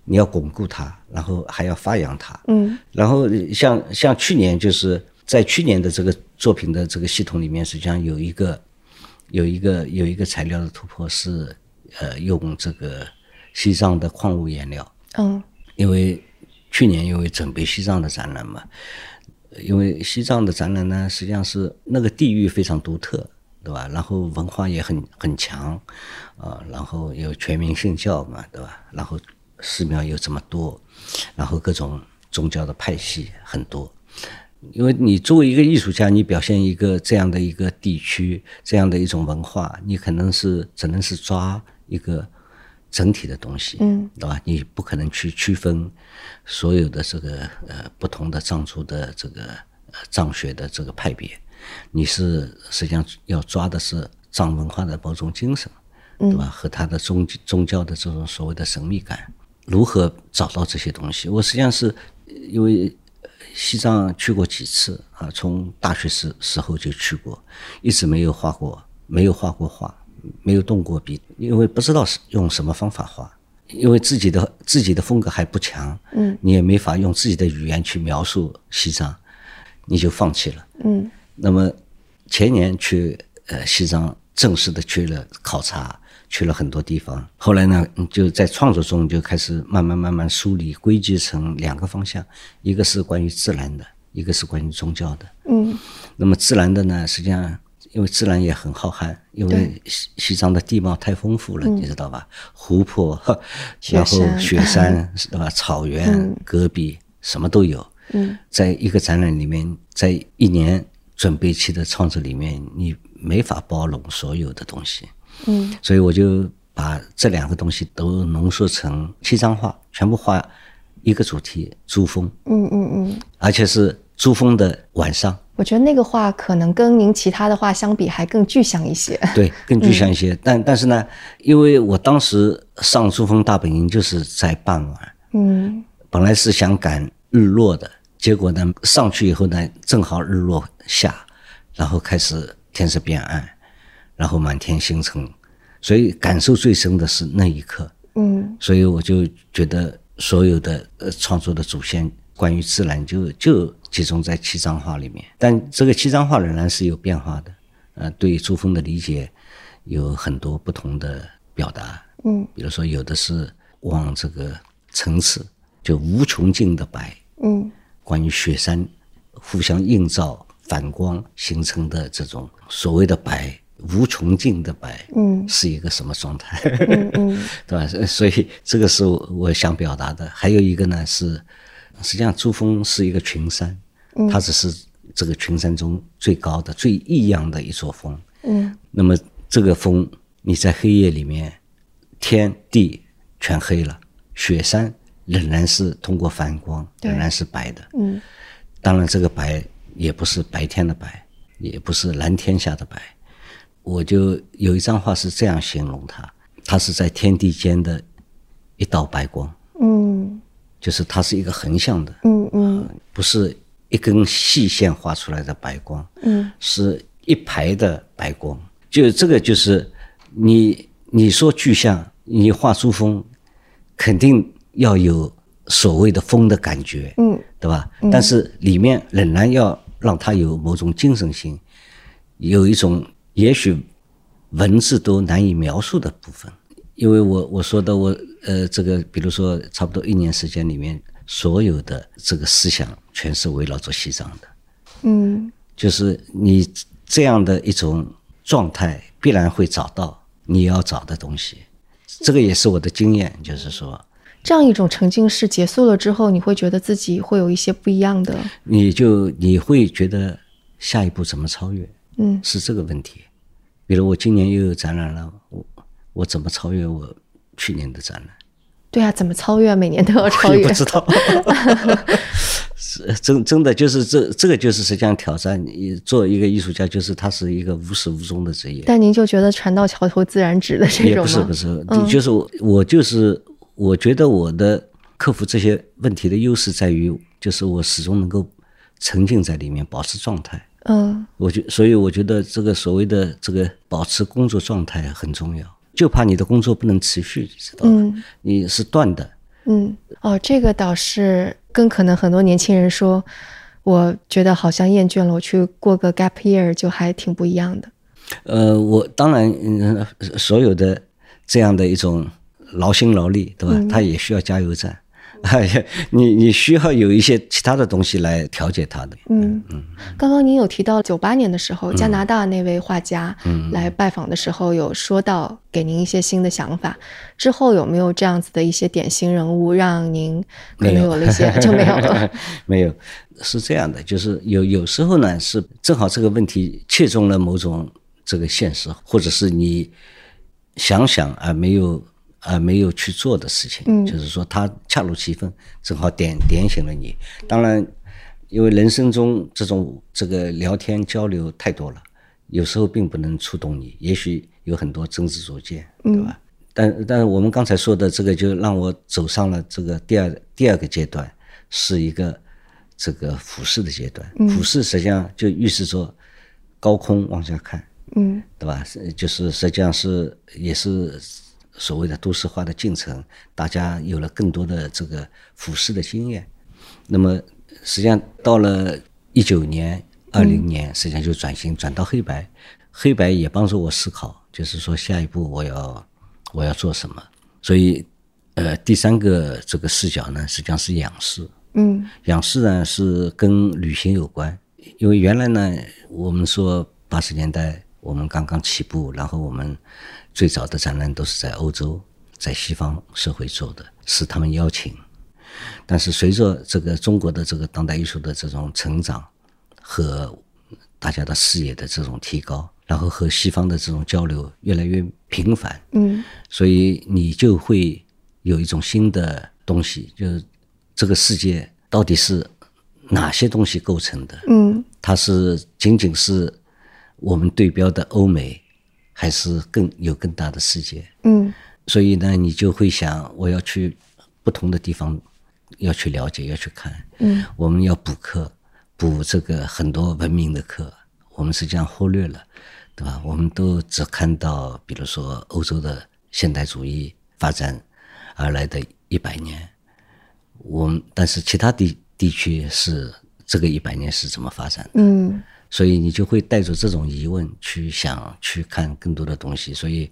你要巩固它，然后还要发扬它。嗯然后像像去年就是在去年的这个作品的这个系统里面，实际上有一个有一个有一个材料的突破是呃用这个西藏的矿物颜料。嗯因为去年因为准备西藏的展览嘛，因为西藏的展览呢，实际上是那个地域非常独特，对吧？然后文化也很很强，啊，然后有全民信教嘛，对吧？然后寺庙又这么多，然后各种宗教的派系很多。因为你作为一个艺术家，你表现一个这样的一个地区，这样的一种文化，你可能是只能是抓一个整体的东西，嗯，对吧？你不可能去区分所有的这个呃不同的藏族的这个呃藏学的这个派别，你是实际上要抓的是藏文化的某种精神，对吧？和它的宗宗教的这种所谓的神秘感，如何找到这些东西？我实际上是因为西藏去过几次啊，从大学时时候就去过，一直没有画过，没有画过画，没有动过笔，因为不知道是用什么方法画，因为自己的自己的风格还不强，嗯，你也没法用自己的语言去描述西藏，你就放弃了。嗯那么前年去呃西藏正式的去了考察，去了很多地方。后来呢，嗯就在创作中就开始慢慢慢慢梳理归结成两个方向，一个是关于自然的，一个是关于宗教的。嗯那么自然的呢，实际上因为自然也很浩瀚，因为西西藏的地貌太丰富了，你知道吧？湖泊，雪然后雪山，是吧？草原、戈壁，什么都有。嗯，在一个展览里面，在一年准备期的创作里面，你没法包容所有的东西。嗯所以我就把这两个东西都浓缩成七张画，全部画一个主题——珠峰，嗯嗯嗯，而且是珠峰的晚上。我觉得那个画可能跟您其他的画相比还更具象一些。*laughs* 对，更具象一些。但但是呢，因为我当时上珠峰大本营就是在傍晚，嗯本来是想赶日落的，结果呢上去以后呢，正好日落下，然后开始天色变暗，然后满天星辰，所以感受最深的是那一刻。嗯所以我就觉得所有的呃创作的主线关于自然就就集中在七张画里面，但这个七张画仍然是有变化的，呃，对珠峰的理解有很多不同的表达，嗯。比如说有的是往这个层次，就无穷尽的白，嗯。关于雪山互相映照、反光形成的这种所谓的白，无穷尽的白，嗯。是一个什么状态？嗯嗯。*laughs* 对吧？所所以这个是我我想表达的。还有一个呢是，实际上珠峰是一个群山，它只是这个群山中最高的、最异样的一座峰。嗯。那么这个峰，你在黑夜里面，天地全黑了，雪山仍然是通过反光，仍然是白的。嗯。当然，这个白也不是白天的白，也不是蓝天下的白。我就有一张画是这样形容它：它是在天地间的一道白光，嗯。就是它是一个横向的，嗯嗯。不是一根细线画出来的白光，嗯是一排的白光。就这个就是你你说具象，你画出风，肯定要有所谓的风的感觉，嗯对吧？但是里面仍然要让它有某种精神性，有一种也许文字都难以描述的部分。因为我我说的我呃这个，比如说差不多一年时间里面，所有的这个思想全是围绕着西藏的，嗯就是你这样的一种状态，必然会找到你要找的东西。这个也是我的经验，就是说，这样一种沉浸式结束了之后，你会觉得自己会有一些不一样的，你就你会觉得下一步怎么超越？嗯是这个问题。比如我今年又有展览了，我我怎么超越我去年的展览？对啊，怎么超越？每年都要超越 *laughs* 我不。知道。*laughs* 是真真的就是这这个就是实际上挑战你做一个艺术家，就是他是一个无始无终的职业。但您就觉得船到桥头自然直的这也种吗？不是不是，就是我我就是我觉得我的克服这些问题的优势在于，就是我始终能够沉浸在里面，保持状态。嗯我觉，所以我觉得这个所谓的这个保持工作状态很重要，就怕你的工作不能持续，知道吧？嗯你是断的，嗯，哦，这个倒是跟可能很多年轻人说，我觉得好像厌倦了，我去过个 gap year 就还挺不一样的。呃，我当然，嗯，所有的这样的一种劳心劳力，对吧？他也需要加油站，*laughs* 你你需要有一些其他的东西来调节它的。嗯嗯，刚刚您有提到九八年的时候，加拿大那位画家来拜访的时候，有说到给您一些新的想法。之后有没有这样子的一些典型人物，让您可能没有有了一些就没有了？*laughs* 没有，是这样的，就是有有时候呢是正好这个问题切中了某种这个现实，或者是你想想而没有而没有去做的事情，嗯就是说它恰如其分，正好点点醒了你。当然，因为人生中这种这个聊天交流太多了，有时候并不能触动你，也许有很多真知灼见，对吧？但但是我们刚才说的这个，就让我走上了这个第二第二个阶段，是一个这个俯视的阶段。俯视实际上就预示着高空往下看，嗯对吧？是就是实际上是也是所谓的都市化的进程，大家有了更多的这个俯视的经验。那么实际上到了一九年、二零年，实际上就转型转到黑白，黑白也帮助我思考，就是说下一步我要我要做什么。所以，呃，第三个这个视角呢，实际上是仰视。嗯仰视呢是跟旅行有关，因为原来呢，我们说八十年代我们刚刚起步，然后我们最早的展览都是在欧洲，在西方社会做的，是他们邀请。但是随着这个中国的这个当代艺术的这种成长和大家的视野的这种提高，然后和西方的这种交流越来越频繁，嗯所以你就会有一种新的东西，就是这个世界到底是哪些东西构成的？嗯它是仅仅是我们对标的欧美，还是更有更大的世界？嗯所以呢，你就会想，我要去不同的地方，要去了解，要去看。嗯，我们要补课，补这个很多文明的课，我们实际上忽略了，对吧？我们都只看到，比如说欧洲的现代主义发展而来的一百年，我们但是其他地地区是这个一百年是怎么发展的？嗯所以你就会带着这种疑问去想去看更多的东西，所以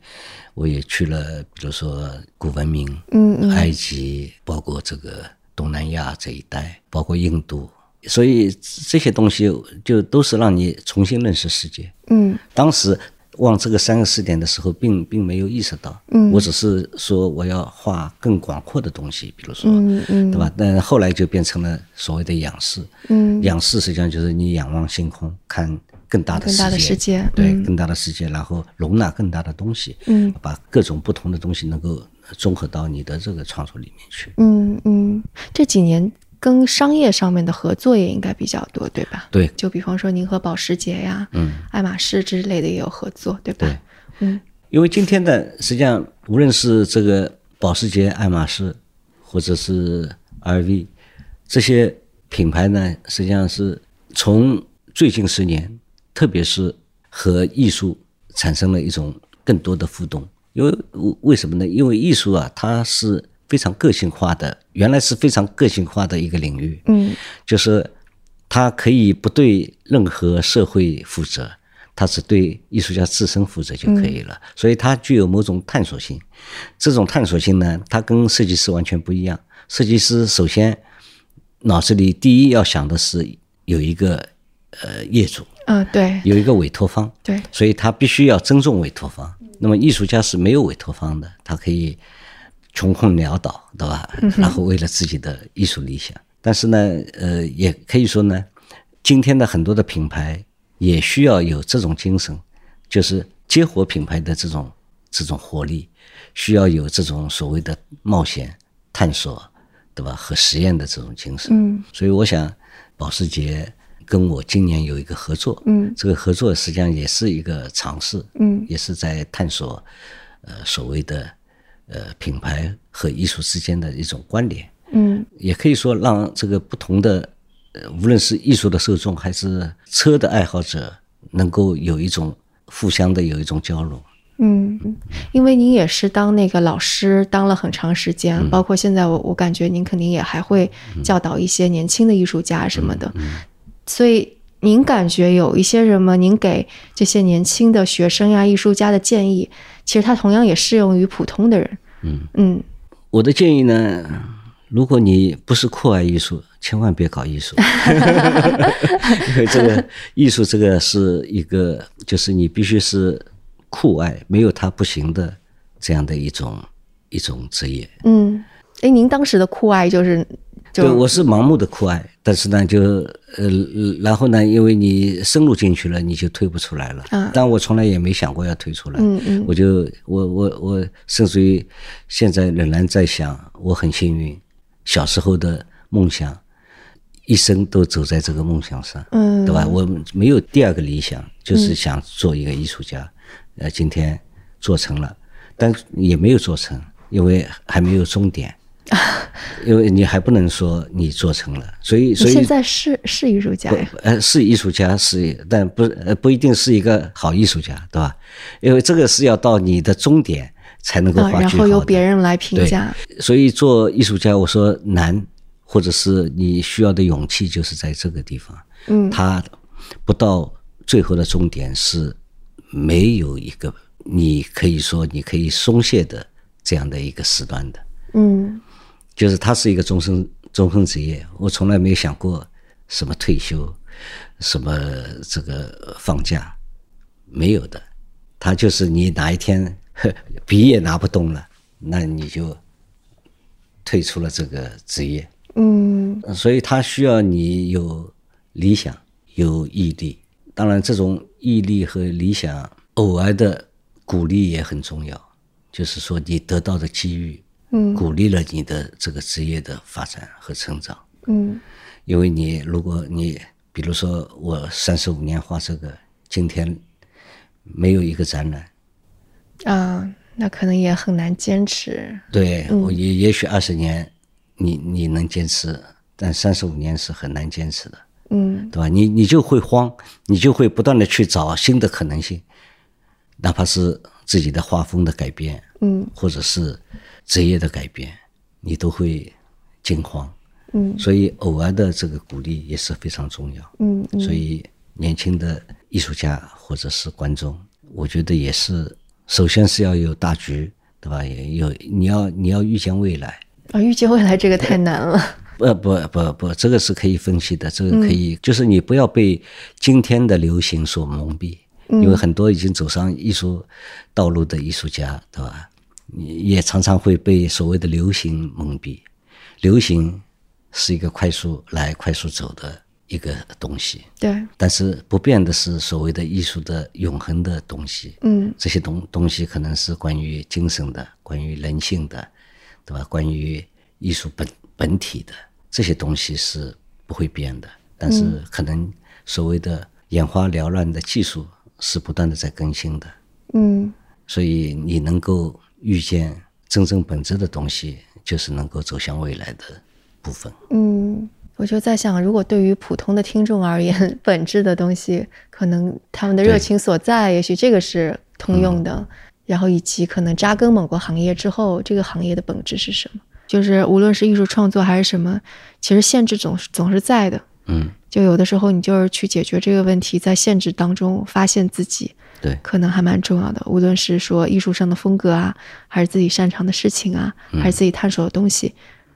我也去了，比如说古文明，嗯嗯。埃及，包括这个东南亚这一带，包括印度，所以这些东西就都是让你重新认识世界。嗯。当时往这个三个视点的时候并，并没有意识到，嗯。我只是说我要画更广阔的东西，比如说，嗯嗯。对吧？但后来就变成了所谓的仰视，嗯。仰视实际上就是你仰望星空，看更大的世界，更大的世界对，嗯。更大的世界，然后容纳更大的东西，嗯。把各种不同的东西能够综合到你的这个创作里面去。嗯嗯，这几年跟商业上面的合作也应该比较多，对吧？对，就比方说您和保时捷呀、嗯，爱马仕之类的也有合作，对吧？对，嗯因为今天的实际上，无论是这个保时捷、爱马仕，或者是 LV 这些品牌呢，实际上是从最近十年，特别是和艺术产生了一种更多的互动。因为为什么呢？因为艺术啊，它是非常个性化的，原来是非常个性化的一个领域。嗯就是他可以不对任何社会负责，他只对艺术家自身负责就可以了。所以它具有某种探索性。这种探索性呢，它跟设计师完全不一样。设计师首先脑子里第一要想的是有一个呃业主，嗯，对有一个委托方，对，所以他必须要尊重委托方。那么艺术家是没有委托方的，他可以穷困潦倒，对吧？然后为了自己的艺术理想，但是呢，呃，也可以说呢，今天的很多的品牌也需要有这种精神，就是接活品牌的这种这种活力，需要有这种所谓的冒险、探索，对吧？和实验的这种精神。嗯所以我想，保时捷跟我今年有一个合作，嗯这个合作实际上也是一个尝试，嗯也是在探索，呃，所谓的呃品牌和艺术之间的一种关联，嗯。也可以说让这个不同的，呃，无论是艺术的受众还是车的爱好者，能够有一种互相的有一种交融。嗯，因为您也是当那个老师当了很长时间，包括现在我我感觉您肯定也还会教导一些年轻的艺术家什么的，所以您感觉有一些什么，您给这些年轻的学生呀、艺术家的建议，其实它同样也适用于普通的人。嗯嗯我的建议呢，如果你不是酷爱艺术，千万别搞艺术，*laughs* 因为这个艺术这个是一个，就是你必须是酷爱，没有它不行的这样的一种一种职业。嗯，哎，您当时的酷爱就是就对，我是盲目的酷爱，但是呢，就呃，然后呢，因为你深入进去了，你就退不出来了。啊但我从来也没想过要退出来。嗯嗯我就我我我，甚至于现在仍然在想，我很幸运，小时候的梦想，一生都走在这个梦想上，嗯对吧？我没有第二个理想，就是想做一个艺术家。呃，今天做成了，但也没有做成，因为还没有终点。*laughs* 因为你还不能说你做成了，所以所以你现在是是艺术家呀？呃，是艺术家是，但不呃不一定是一个好艺术家，对吧？因为这个是要到你的终点才能够。然后由别人来评价。所以做艺术家，我说难，或者是你需要的勇气，就是在这个地方。嗯他不到最后的终点是没有一个你可以说你可以松懈的这样的一个时段的。嗯就是它是一个终身终身职业，我从来没有想过什么退休，什么这个放假，没有的。他就是你哪一天呵 *laughs* 笔也拿不动了，那你就退出了这个职业。嗯所以他需要你有理想，有毅力。当然，这种毅力和理想，偶尔的鼓励也很重要。就是说，你得到的机遇，嗯鼓励了你的这个职业的发展和成长。嗯因为你如果你比如说我三十五年画这个，今天没有一个展览，啊，那可能也很难坚持。对我也也许二十年你你能坚持，但三十五年是很难坚持的。嗯对吧？你你就会慌，你就会不断的去找新的可能性，哪怕是自己的画风的改变，嗯或者是职业的改变，你都会惊慌。嗯所以偶尔的这个鼓励也是非常重要。嗯嗯所以年轻的艺术家或者是观众，我觉得也是，首先是要有大局，对吧？也有你要你要预见未来。啊，预见未来这个太难了。不不不不，这个是可以分析的，这个可以，就是你不要被今天的流行所蒙蔽，因为很多已经走上艺术道路的艺术家，对吧？你也常常会被所谓的流行蒙蔽，流行是一个快速来快速走的一个东西，对，但是不变的是所谓的艺术的永恒的东西。嗯。这些东东西可能是关于精神的，关于人性的，对吧？关于艺术本本体的。这些东西是不会变的，但是可能所谓的眼花缭乱的技术是不断的在更新的，嗯。所以你能够遇见真正本质的东西，就是能够走向未来的部分。嗯，我就在想，如果对于普通的听众而言，本质的东西，可能他们的热情所在，也许这个是通用的。然后以及可能扎根某个行业之后，这个行业的本质是什么？就是无论是艺术创作还是什么，其实限制总是总是在的。嗯，就有的时候你就是去解决这个问题，在限制当中发现自己，对，可能还蛮重要的。无论是说艺术上的风格啊，还是自己擅长的事情啊，还是自己探索的东西，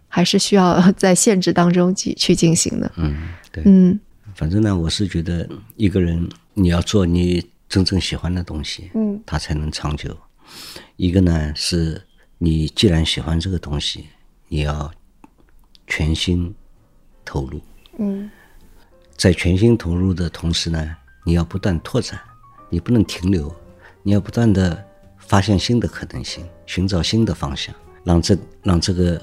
还是需要在限制当中去去进行的。嗯，对。嗯反正呢，我是觉得一个人你要做你真正喜欢的东西，嗯，它才能长久。一个呢是你既然喜欢这个东西，你要全心投入，嗯在全心投入的同时呢，你要不断拓展，你不能停留，你要不断的发现新的可能性，寻找新的方向，让这让这个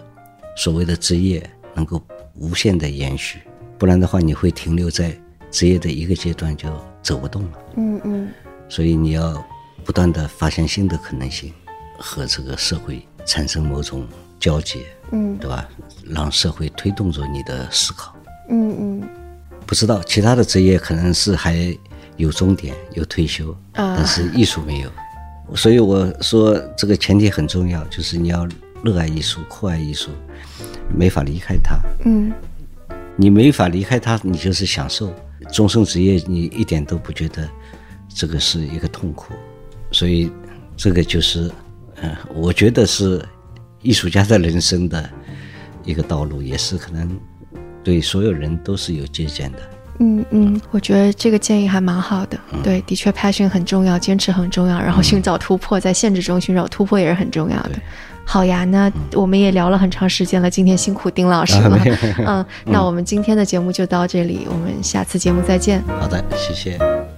所谓的职业能够无限的延续，不然的话，你会停留在职业的一个阶段就走不动了。嗯嗯所以你要不断的发现新的可能性，和这个社会产生某种交接，嗯对吧？让社会推动着你的思考。嗯嗯不知道其他的职业可能是还有终点有退休，啊但是艺术没有。所以我说这个前提很重要，就是你要热爱艺术、酷爱艺术，没法离开它。嗯你没法离开它，你就是享受终身职业，你一点都不觉得这个是一个痛苦。所以这个就是，嗯、我觉得是艺术家的人生的一个道路，也是可能对所有人都是有借鉴的。嗯嗯，我觉得这个建议还蛮好的。对，的确，passion 很重要，坚持很重要，然后寻找突破，在限制中寻找突破也是很重要的。好呀，那我们也聊了很长时间了，今天辛苦丁老师了。*laughs* 嗯，那我们今天的节目就到这里，我们下次节目再见。好的，谢谢。